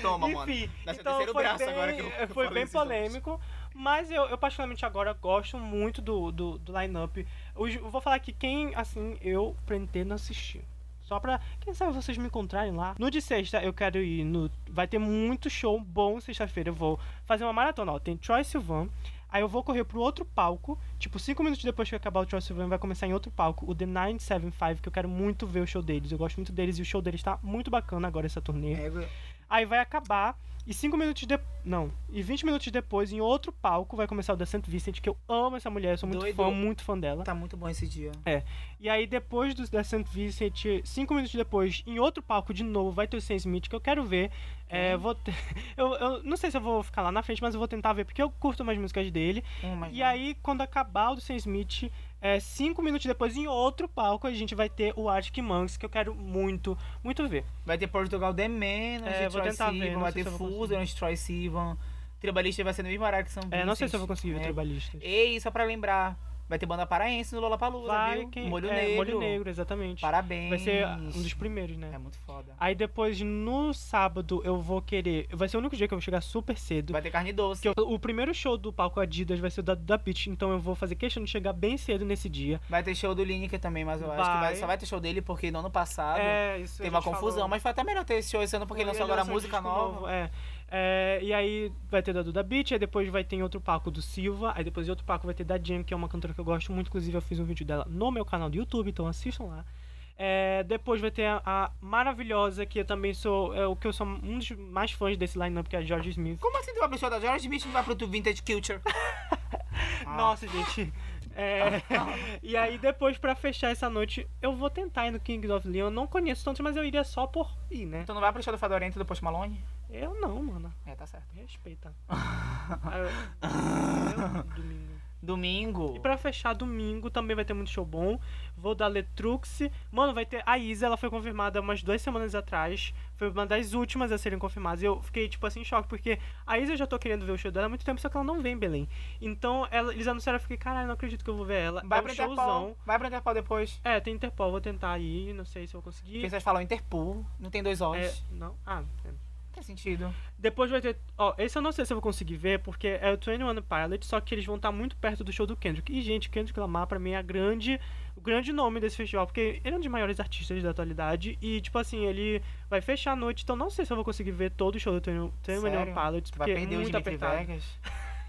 Speaker 1: Toma, mano.
Speaker 2: Enfim,
Speaker 1: Nasceu o
Speaker 2: então foi bem,
Speaker 1: agora que eu- eu
Speaker 2: foi
Speaker 1: falei
Speaker 2: bem
Speaker 1: nomes.
Speaker 2: polêmico, mas eu, eu particularmente agora gosto muito do, do, do line-up. Os- Eu vou falar que quem, assim, eu pretendo assistir. Só pra, quem sabe vocês me encontrarem lá. No de sexta eu quero ir no... Vai ter muito show bom sexta-feira. Eu vou fazer uma maratona, ó. Tem Troy Sivan. Aí eu vou correr pro outro palco. Tipo, cinco minutos depois que acabar o Troy Sivan, vai começar em outro palco. O The 975, que eu quero muito ver o show deles. Eu gosto muito deles e o show deles tá muito bacana agora, essa turnê.
Speaker 1: É,
Speaker 2: Aí vai acabar. E 5 minutos de... Não. E 20 minutos depois, em outro palco, vai começar o da St. Vincent, que eu amo essa mulher, eu sou muito
Speaker 1: Doido.
Speaker 2: fã, muito fã dela.
Speaker 1: Tá muito bom esse dia.
Speaker 2: E aí, depois do da St. Vincent, 5 minutos depois, em outro palco de novo, vai ter o Sam Smith, que eu quero ver. É, vou ter- <laughs> eu, eu não sei se eu vou ficar lá na frente, mas eu vou tentar ver, porque eu curto mais músicas dele.
Speaker 1: Hum,
Speaker 2: E
Speaker 1: não.
Speaker 2: aí, quando acabar o do Sam Smith, é, cinco minutos depois, em outro palco, a gente vai ter o Arctic Monkeys, que eu quero muito, muito ver.
Speaker 1: Vai ter Portugal The Man,
Speaker 2: É, vou
Speaker 1: Troy
Speaker 2: tentar ver,
Speaker 1: Sivan,
Speaker 2: não
Speaker 1: vai ter Fusion, Troy Sivan. Tribalista vai ser no mesmo horário que São
Speaker 2: É, não sei se eu vou conseguir ver
Speaker 1: É.
Speaker 2: Tribalistas.
Speaker 1: Ei, só pra lembrar, vai ter banda paraense no Lollapalooza,
Speaker 2: Vai,
Speaker 1: viu?
Speaker 2: quem-
Speaker 1: Molho
Speaker 2: é,
Speaker 1: Negro.
Speaker 2: Molho Negro, exatamente.
Speaker 1: Parabéns.
Speaker 2: Vai ser um dos primeiros, né?
Speaker 1: É muito foda.
Speaker 2: Aí depois, no sábado, eu vou querer. Vai ser o único dia que eu vou chegar super cedo.
Speaker 1: Vai ter carne doce.
Speaker 2: Eu- o primeiro show do palco Adidas vai ser o da, da Beach, então eu vou fazer questão de chegar bem cedo nesse dia.
Speaker 1: Vai ter show do Lineker também, mas eu acho que
Speaker 2: Vai.
Speaker 1: vai- só vai ter show dele porque no ano passado
Speaker 2: É, isso
Speaker 1: teve uma confusão.
Speaker 2: falou.
Speaker 1: Mas foi até melhor ter esse show esse ano porque ele lançou agora música nova.
Speaker 2: novo, É. É, e aí vai ter da Duda Beat, aí depois vai ter outro palco do Silva, aí depois em outro palco vai ter da Jam, que é uma cantora que eu gosto muito, inclusive eu fiz um vídeo dela no meu canal do YouTube, então assistam lá. É, depois vai ter a, a maravilhosa, que eu também sou, é, o que eu sou um dos mais fãs desse line-up, que é a George Smith.
Speaker 1: Como assim tu vai pro show da George Smith e não vai pro Vintage Culture? Ah. <laughs>
Speaker 2: Nossa, gente. É, e aí, depois, pra fechar essa noite, eu vou tentar ir no King of Leon. Eu não conheço tanto, mas eu iria só por ir, né?
Speaker 1: Tu não vai pro show do Fadorento do Post Malone?
Speaker 2: Eu não, mano.
Speaker 1: É, tá certo.
Speaker 2: Respeita. Aí <laughs> eu- eu- domingo.
Speaker 1: Domingo.
Speaker 2: E pra fechar domingo também vai ter muito show bom. Vou dar Letrux. Mano, vai ter. A Isa, ela foi confirmada umas duas semanas atrás. Foi uma das últimas a serem confirmadas. E eu fiquei, tipo assim, em choque, porque a Isa eu já tô querendo ver o show dela há muito tempo, só que ela não vem em Belém. Então, ela- eles anunciaram, eu fiquei, caralho, não acredito que eu vou ver ela.
Speaker 1: Vai
Speaker 2: é um
Speaker 1: Interpol.
Speaker 2: showzão.
Speaker 1: Vai pro Interpol depois.
Speaker 2: É, tem Interpol, vou tentar ir, não sei se eu vou conseguir.
Speaker 1: Porque vocês falam Interpol, não tem dois O's.
Speaker 2: É, não. Ah, é.
Speaker 1: Não tem sentido.
Speaker 2: Depois vai ter. Ó, esse eu não sei se eu vou conseguir ver, porque é o 21 Pilot, só que eles vão estar muito perto do show do Kendrick. E, gente, Kendrick Lamar, pra mim, é a grande, o grande nome desse festival, porque ele é um dos maiores artistas da atualidade. E, tipo assim, ele vai fechar a noite, então não sei se eu vou conseguir ver todo o show do 21
Speaker 1: Sério?
Speaker 2: Pilots,
Speaker 1: Tu vai
Speaker 2: porque é
Speaker 1: perder o
Speaker 2: muito
Speaker 1: Dimitri
Speaker 2: apertado.
Speaker 1: Vegas.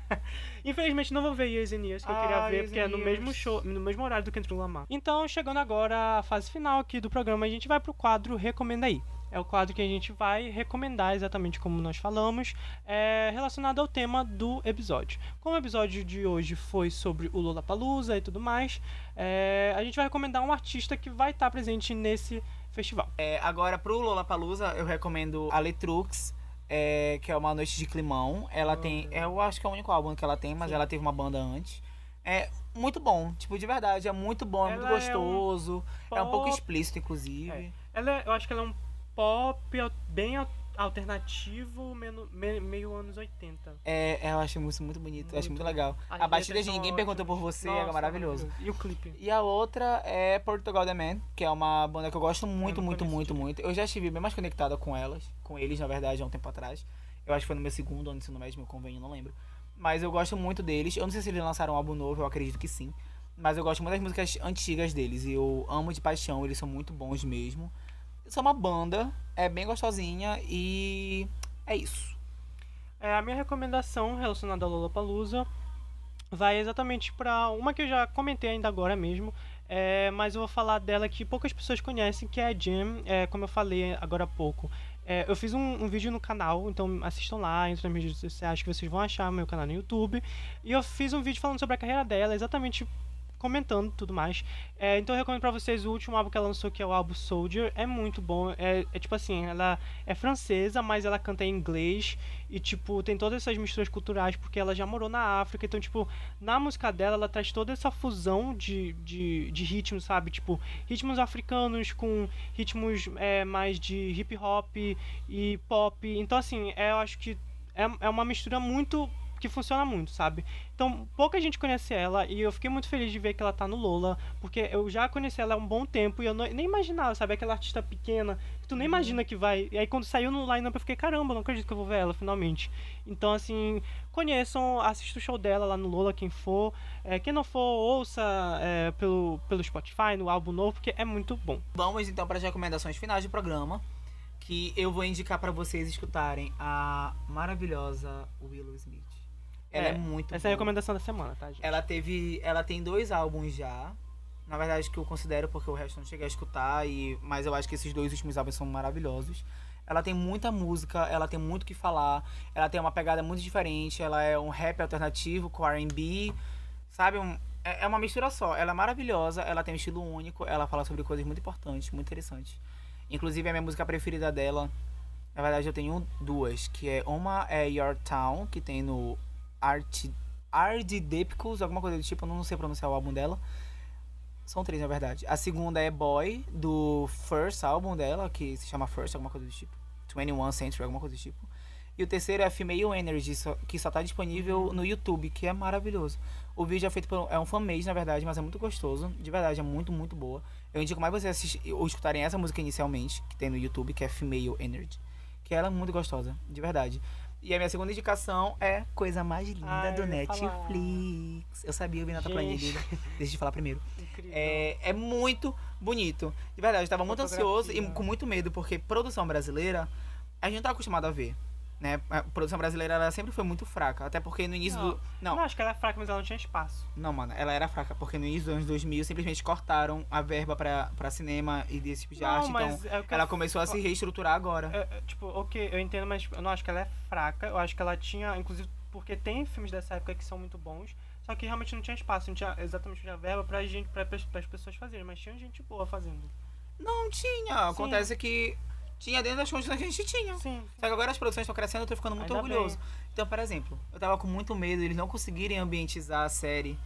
Speaker 1: <laughs>
Speaker 2: Infelizmente não vou ver Years and Years, que eu queria
Speaker 1: Ah,
Speaker 2: ver,
Speaker 1: Years
Speaker 2: porque é no mesmo show, no mesmo horário do Kendrick Lamar. Então, chegando agora à fase final aqui do programa, a gente vai pro quadro Recomenda aí. É o quadro que a gente vai recomendar exatamente como nós falamos, é, relacionado ao tema do episódio. Como o episódio de hoje foi sobre o Lollapalooza e tudo mais, é, a gente vai recomendar um artista que vai estar presente nesse festival.
Speaker 1: É, agora, pro Lollapalooza, eu recomendo a Letrux, é, que é uma noite de climão. Ela tem. Eu acho que é o único álbum que ela tem, mas
Speaker 2: Sim.
Speaker 1: ela teve uma banda antes. É muito bom, tipo, de verdade, é muito bom, é
Speaker 2: Ela
Speaker 1: muito
Speaker 2: é um
Speaker 1: gostoso. É um, pouco explícito, inclusive.
Speaker 2: Ela é- eu acho que ela é um pop bem alternativo meio anos 80.
Speaker 1: É, é, eu acho isso muito bonito, eu acho muito
Speaker 2: Muito.
Speaker 1: legal.
Speaker 2: As
Speaker 1: A batida
Speaker 2: letras
Speaker 1: de Ninguém Perguntou por. Você
Speaker 2: Nossa,
Speaker 1: é maravilhoso.
Speaker 2: E o clipe?
Speaker 1: E a outra é Portugal The Man, que é uma banda que eu gosto muito,
Speaker 2: não
Speaker 1: muito, muito, muito. Eu já estive bem mais conectada com elas, com eles, na verdade, há um tempo atrás. Eu acho que foi no meu segundo ano de ensino médio, meu convênio, não lembro. Mas eu gosto muito deles. Eu não sei se eles lançaram um álbum novo, eu acredito que sim. Mas eu gosto muito das músicas antigas deles. E eu amo de paixão, eles são muito bons mesmo. São uma banda, é bem gostosinha e é isso.
Speaker 2: É, a minha recomendação relacionada ao Lollapalooza vai exatamente pra uma que eu já comentei ainda agora mesmo, é, mas eu vou falar dela que poucas pessoas conhecem, que é a Jam, é, como eu falei agora há pouco. É, eu fiz um, um vídeo no canal, então assistam lá, entrem nas minhas redes sociais que vocês vão achar meu canal no YouTube. E eu fiz um vídeo falando sobre a carreira dela, exatamente comentando tudo mais. É, então eu recomendo pra vocês o último álbum que ela lançou, que é o álbum Soldier. É muito bom. É, é tipo assim, ela é francesa, mas ela canta em inglês. E, tipo, tem todas essas misturas culturais, porque ela já morou na África. Então, tipo, na música dela, ela traz toda essa fusão de, de, de ritmos, sabe? Tipo, ritmos africanos com ritmos é, mais de hip hop e pop. Então, assim, é, eu acho que é, é uma mistura muito que funciona muito, sabe? Então, pouca gente conhece ela e eu fiquei muito feliz de ver que ela tá no Lola, porque eu já conheci ela há um bom tempo e eu não- nem imaginava, sabe? Aquela artista pequena que tu nem imagina que vai. E aí, quando saiu no line-up, eu fiquei, caramba, não acredito que eu vou ver ela finalmente. Então, assim, conheçam, assista o show dela lá no Lola, quem for. É, quem não for, ouça é, pelo, pelo Spotify, no álbum novo, porque é muito bom.
Speaker 1: Vamos então para as recomendações finais do programa. Que eu vou indicar para vocês escutarem a maravilhosa Willow Smith. Ela é,
Speaker 2: É,
Speaker 1: muito
Speaker 2: Essa é a
Speaker 1: boa.
Speaker 2: recomendação da semana, tá, gente?
Speaker 1: Ela teve. Ela tem dois álbuns já. Na verdade, que eu considero porque o resto eu não cheguei a escutar. E, mas eu acho que esses dois últimos álbuns são maravilhosos. Ela tem muita música, ela tem muito o que falar. Ela tem uma pegada muito diferente. Ela é um rap alternativo com RB. Sabe? Um- é é uma mistura só. Ela é maravilhosa, ela tem um estilo único. Ela fala sobre coisas muito importantes, muito interessantes. Inclusive, a minha música preferida dela. Na verdade, eu tenho duas. Que é uma é Your Town, que tem no Art, Ardidepicus, alguma coisa do tipo, eu não sei pronunciar o álbum dela. São três, na verdade. A segunda é Boy, do First álbum dela, que se chama First, alguma coisa do tipo. 21 Century, alguma coisa do tipo. E o terceiro é Female Energy, que só tá disponível no YouTube, que é maravilhoso. O vídeo é feito por. É um fanmade, na verdade, mas é muito gostoso. De verdade, é muito, muito boa. Eu indico mais vocês assistir, ou escutarem essa música inicialmente, que tem no YouTube, que é Female Energy. Que ela é muito gostosa, de verdade. E a minha segunda indicação é Coisa Mais Linda
Speaker 2: Ah,
Speaker 1: do
Speaker 2: eu.
Speaker 1: Netflix. Eu sabia, eu vi na tua planilha. <laughs> Deixa eu falar primeiro. É, é muito bonito. De verdade, eu tava muito ansioso e com muito medo, porque produção brasileira, a gente não tá acostumado a ver. Né? A produção brasileira ela sempre foi muito fraca. Até porque no início
Speaker 2: Não.
Speaker 1: do. Não,
Speaker 2: Não, acho que ela é fraca, mas ela não tinha espaço.
Speaker 1: não, mano, ela era fraca, porque no início dos anos 2000 simplesmente cortaram a verba pra, pra cinema e desse tipo de
Speaker 2: Não,
Speaker 1: arte.
Speaker 2: mas
Speaker 1: Então,
Speaker 2: é
Speaker 1: ela
Speaker 2: eu-
Speaker 1: começou a se reestruturar agora.
Speaker 2: É, é, tipo, ok, eu entendo, mas eu não acho que ela é fraca. Eu acho que ela tinha, inclusive, porque tem filmes dessa época que são muito bons. Só que realmente não tinha espaço, não tinha exatamente a verba pra gente, pra, pra, as pessoas fazerem, mas tinha gente boa fazendo.
Speaker 1: Não tinha. Acontece que tinha dentro das condições que a gente tinha.
Speaker 2: Sim.
Speaker 1: Só que agora as produções estão crescendo, eu tô ficando muito
Speaker 2: Ainda
Speaker 1: orgulhoso.
Speaker 2: bem.
Speaker 1: Então, por exemplo, eu tava com muito medo eles não conseguirem ambientizar a série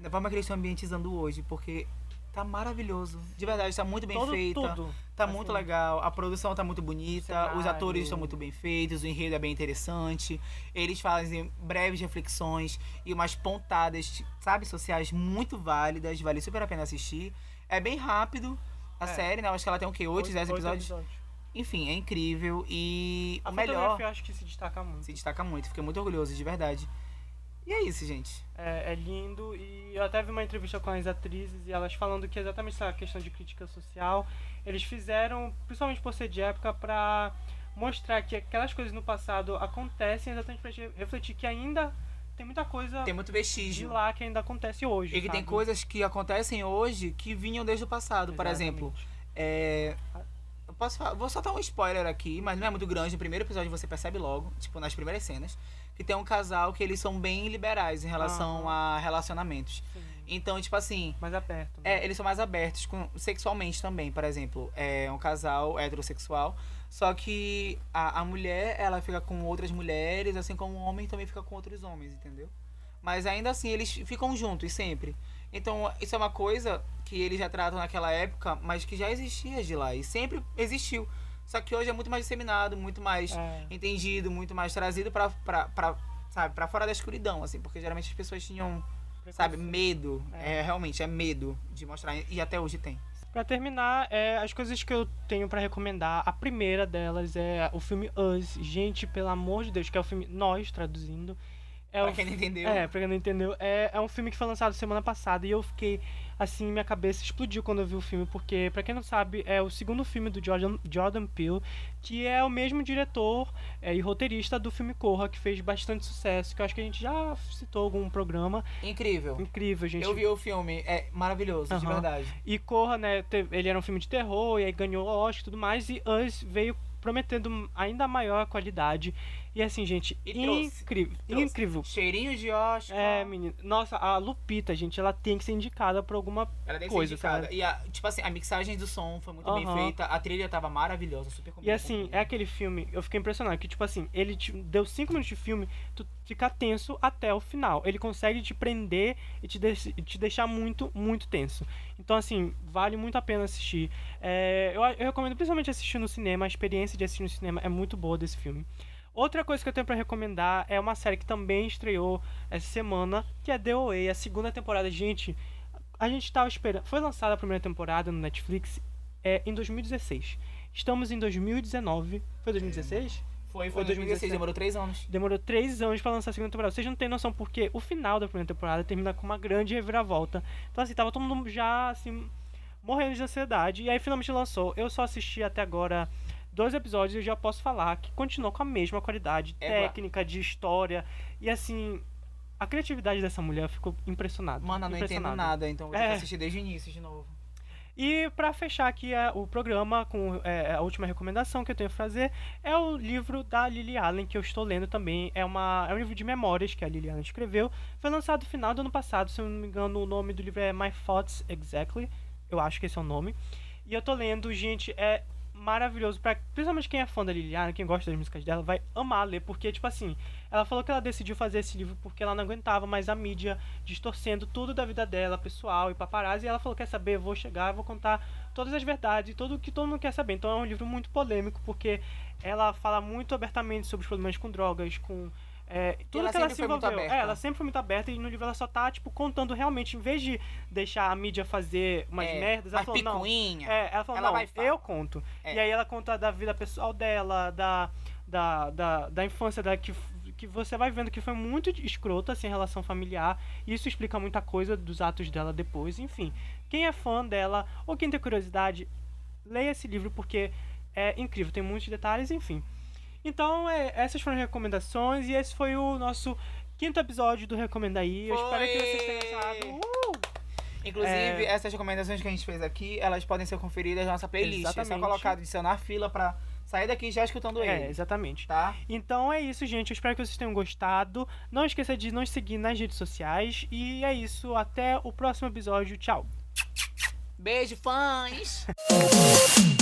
Speaker 1: da forma que eles estão ambientizando hoje, porque tá maravilhoso. De verdade, tá muito bem
Speaker 2: Todo,
Speaker 1: feita.
Speaker 2: tudo.
Speaker 1: Tá
Speaker 2: Assim,
Speaker 1: muito legal, a produção tá muito bonita, os atores estão muito bem feitos, o enredo é bem interessante. Eles fazem breves reflexões e umas pontadas, sabe, sociais muito válidas, vale super a pena assistir. É bem rápido a
Speaker 2: É.
Speaker 1: série, né? Eu acho que ela tem o quê? 8, 10 episódios? Enfim, é incrível e
Speaker 2: A
Speaker 1: o melhor
Speaker 2: eu acho que se destaca muito.
Speaker 1: se destaca muito. Fiquei muito orgulhoso, de verdade. E é isso, gente.
Speaker 2: É, é lindo e eu até vi uma entrevista com as atrizes e elas falando que exatamente essa questão de crítica social eles fizeram, principalmente por ser de época, pra mostrar que aquelas coisas no passado acontecem exatamente pra gente refletir que ainda tem muita coisa
Speaker 1: Tem muito
Speaker 2: de
Speaker 1: vestígio.
Speaker 2: lá que ainda acontece hoje.
Speaker 1: E que tem coisas que acontecem hoje que vinham desde o passado. Por exemplo,
Speaker 2: Exatamente.
Speaker 1: é. Posso falar, vou soltar um spoiler aqui, mas não é muito grande. No primeiro episódio você percebe logo, tipo, nas primeiras cenas, que tem um casal que eles são bem liberais em relação
Speaker 2: Aham.
Speaker 1: a relacionamentos.
Speaker 2: Sim,
Speaker 1: Então, tipo assim,
Speaker 2: mais aberto. né?
Speaker 1: É, eles são mais abertos com, sexualmente também, por exemplo. É um casal heterossexual. Só que a, a mulher, ela fica com outras mulheres, assim como o homem também fica com outros homens, entendeu? Mas ainda assim, eles ficam juntos sempre. Então, isso é uma coisa que eles já tratam naquela época, mas que já existia de lá. E sempre existiu. Só que hoje é muito mais disseminado, muito mais
Speaker 2: É.
Speaker 1: entendido, muito mais trazido pra, pra, pra, sabe, pra fora da escuridão, assim, porque geralmente as pessoas tinham, sabe, medo. É. realmente, é medo de mostrar. E até hoje tem.
Speaker 2: Pra terminar, é, as coisas que eu tenho pra recomendar, a primeira delas é o filme Us. Gente, pelo amor de Deus, que é o filme Nós, traduzindo. É
Speaker 1: Pra quem não entendeu.
Speaker 2: É, pra quem não entendeu, é, é um filme que foi lançado semana passada e eu fiquei, assim, minha cabeça explodiu quando eu vi o filme, porque, pra quem não sabe, é o segundo filme do Jordan, Jordan Peele, que é o mesmo diretor é, e roteirista do filme Corra, que fez bastante sucesso, que eu acho que a gente já citou algum programa.
Speaker 1: Incrível.
Speaker 2: Incrível, gente.
Speaker 1: Eu vi o filme, é maravilhoso, de
Speaker 2: Aham.
Speaker 1: verdade.
Speaker 2: E Corra, né, ele era um filme de terror, e aí ganhou Oscar e tudo mais, e Us veio prometendo ainda maior qualidade. E assim, gente,
Speaker 1: E
Speaker 2: incrível,
Speaker 1: trouxe.
Speaker 2: incrível.
Speaker 1: Cheirinho de Oscar.
Speaker 2: É, menino. Nossa, a Lupita, gente, ela tem que ser indicada por alguma
Speaker 1: Ela deve
Speaker 2: coisa,
Speaker 1: ser indicada.
Speaker 2: sabe?
Speaker 1: E, a, tipo assim, a mixagem do som foi muito bem feita. A trilha tava maravilhosa, super
Speaker 2: E assim, é aquele filme, eu fiquei impressionado, que tipo assim, ele te deu cinco minutos de filme, tu fica tenso até o final. Ele consegue te prender e te, deix- e te deixar muito, muito tenso. Então, assim, vale muito a pena assistir. É, eu, eu recomendo principalmente assistir no cinema, a experiência de assistir no cinema é muito boa desse filme. Outra coisa que eu tenho pra recomendar é uma série que também estreou essa semana, que é The Away, a segunda temporada. Gente, a gente tava esperando. Foi lançada a primeira temporada no Netflix é, em 2016. Estamos em 2019. Foi 2016?
Speaker 1: Foi,
Speaker 2: Foi
Speaker 1: foi 2016,
Speaker 2: 2017.
Speaker 1: demorou três anos.
Speaker 2: Demorou três anos pra lançar a segunda temporada. Vocês não têm noção porque o final da primeira temporada termina com uma grande reviravolta. Então, assim, tava todo mundo já, assim, morrendo de ansiedade. E aí finalmente lançou. Eu só assisti até agora dois episódios eu já posso falar que continuou com a mesma qualidade
Speaker 1: É,
Speaker 2: técnica, de história. E assim, a criatividade dessa mulher ficou impressionada.
Speaker 1: Mano, eu não entendo nada, então vou ter que
Speaker 2: É.
Speaker 1: assistir desde o início de novo.
Speaker 2: E pra fechar aqui é, o programa com é, a última recomendação que eu tenho a fazer é o livro da Lily Allen que eu estou lendo também. É, uma, é um livro de memórias que a Lily Allen escreveu. Foi lançado no final do ano passado, se eu não me engano, o nome do livro é My Thoughts Exactly. Eu acho que esse é o nome. E eu tô lendo, gente, é maravilhoso para principalmente quem é fã da Liliana, quem gosta das músicas dela, vai amar ler, porque tipo assim, ela falou que ela decidiu fazer esse livro porque ela não aguentava mais a mídia distorcendo tudo da vida dela, pessoal e paparazzi, e ela falou, quer saber, vou chegar, vou contar todas as verdades, tudo o que todo mundo quer saber. Então é um livro muito polêmico, porque ela fala muito abertamente sobre os problemas com drogas, com é, tudo
Speaker 1: ela
Speaker 2: que ela se envolveu. É, ela sempre foi muito aberta e no livro ela só tá, tipo, contando realmente, em vez de deixar a mídia fazer umas
Speaker 1: É,
Speaker 2: merdas, ela falou, não.
Speaker 1: picuinha.
Speaker 2: É, ela falou,
Speaker 1: Ela
Speaker 2: não, eu conto.
Speaker 1: É.
Speaker 2: E aí ela conta da vida pessoal dela, da, da, da, da infância dela, que, que você vai vendo que foi muito escrota, assim, em relação familiar. E isso explica muita coisa dos atos dela depois, enfim. Quem é fã dela ou quem tem curiosidade, leia esse livro porque é incrível, tem muitos detalhes, enfim. Então, é, essas foram as recomendações e esse foi o nosso quinto episódio do Recomenda aí. Eu espero que vocês tenham gostado. Uh!
Speaker 1: Inclusive,
Speaker 2: É.
Speaker 1: essas recomendações que a gente fez aqui, elas podem ser conferidas na nossa playlist. É
Speaker 2: Exatamente.
Speaker 1: só colocar, adicionar fila pra sair daqui já escutando
Speaker 2: É,
Speaker 1: ele.
Speaker 2: exatamente.
Speaker 1: Tá?
Speaker 2: Então é isso, gente. Eu espero que vocês tenham gostado. Não esqueça de nos seguir nas redes sociais. E é isso. Até o próximo episódio. Tchau.
Speaker 1: Beijo, fãs! <laughs>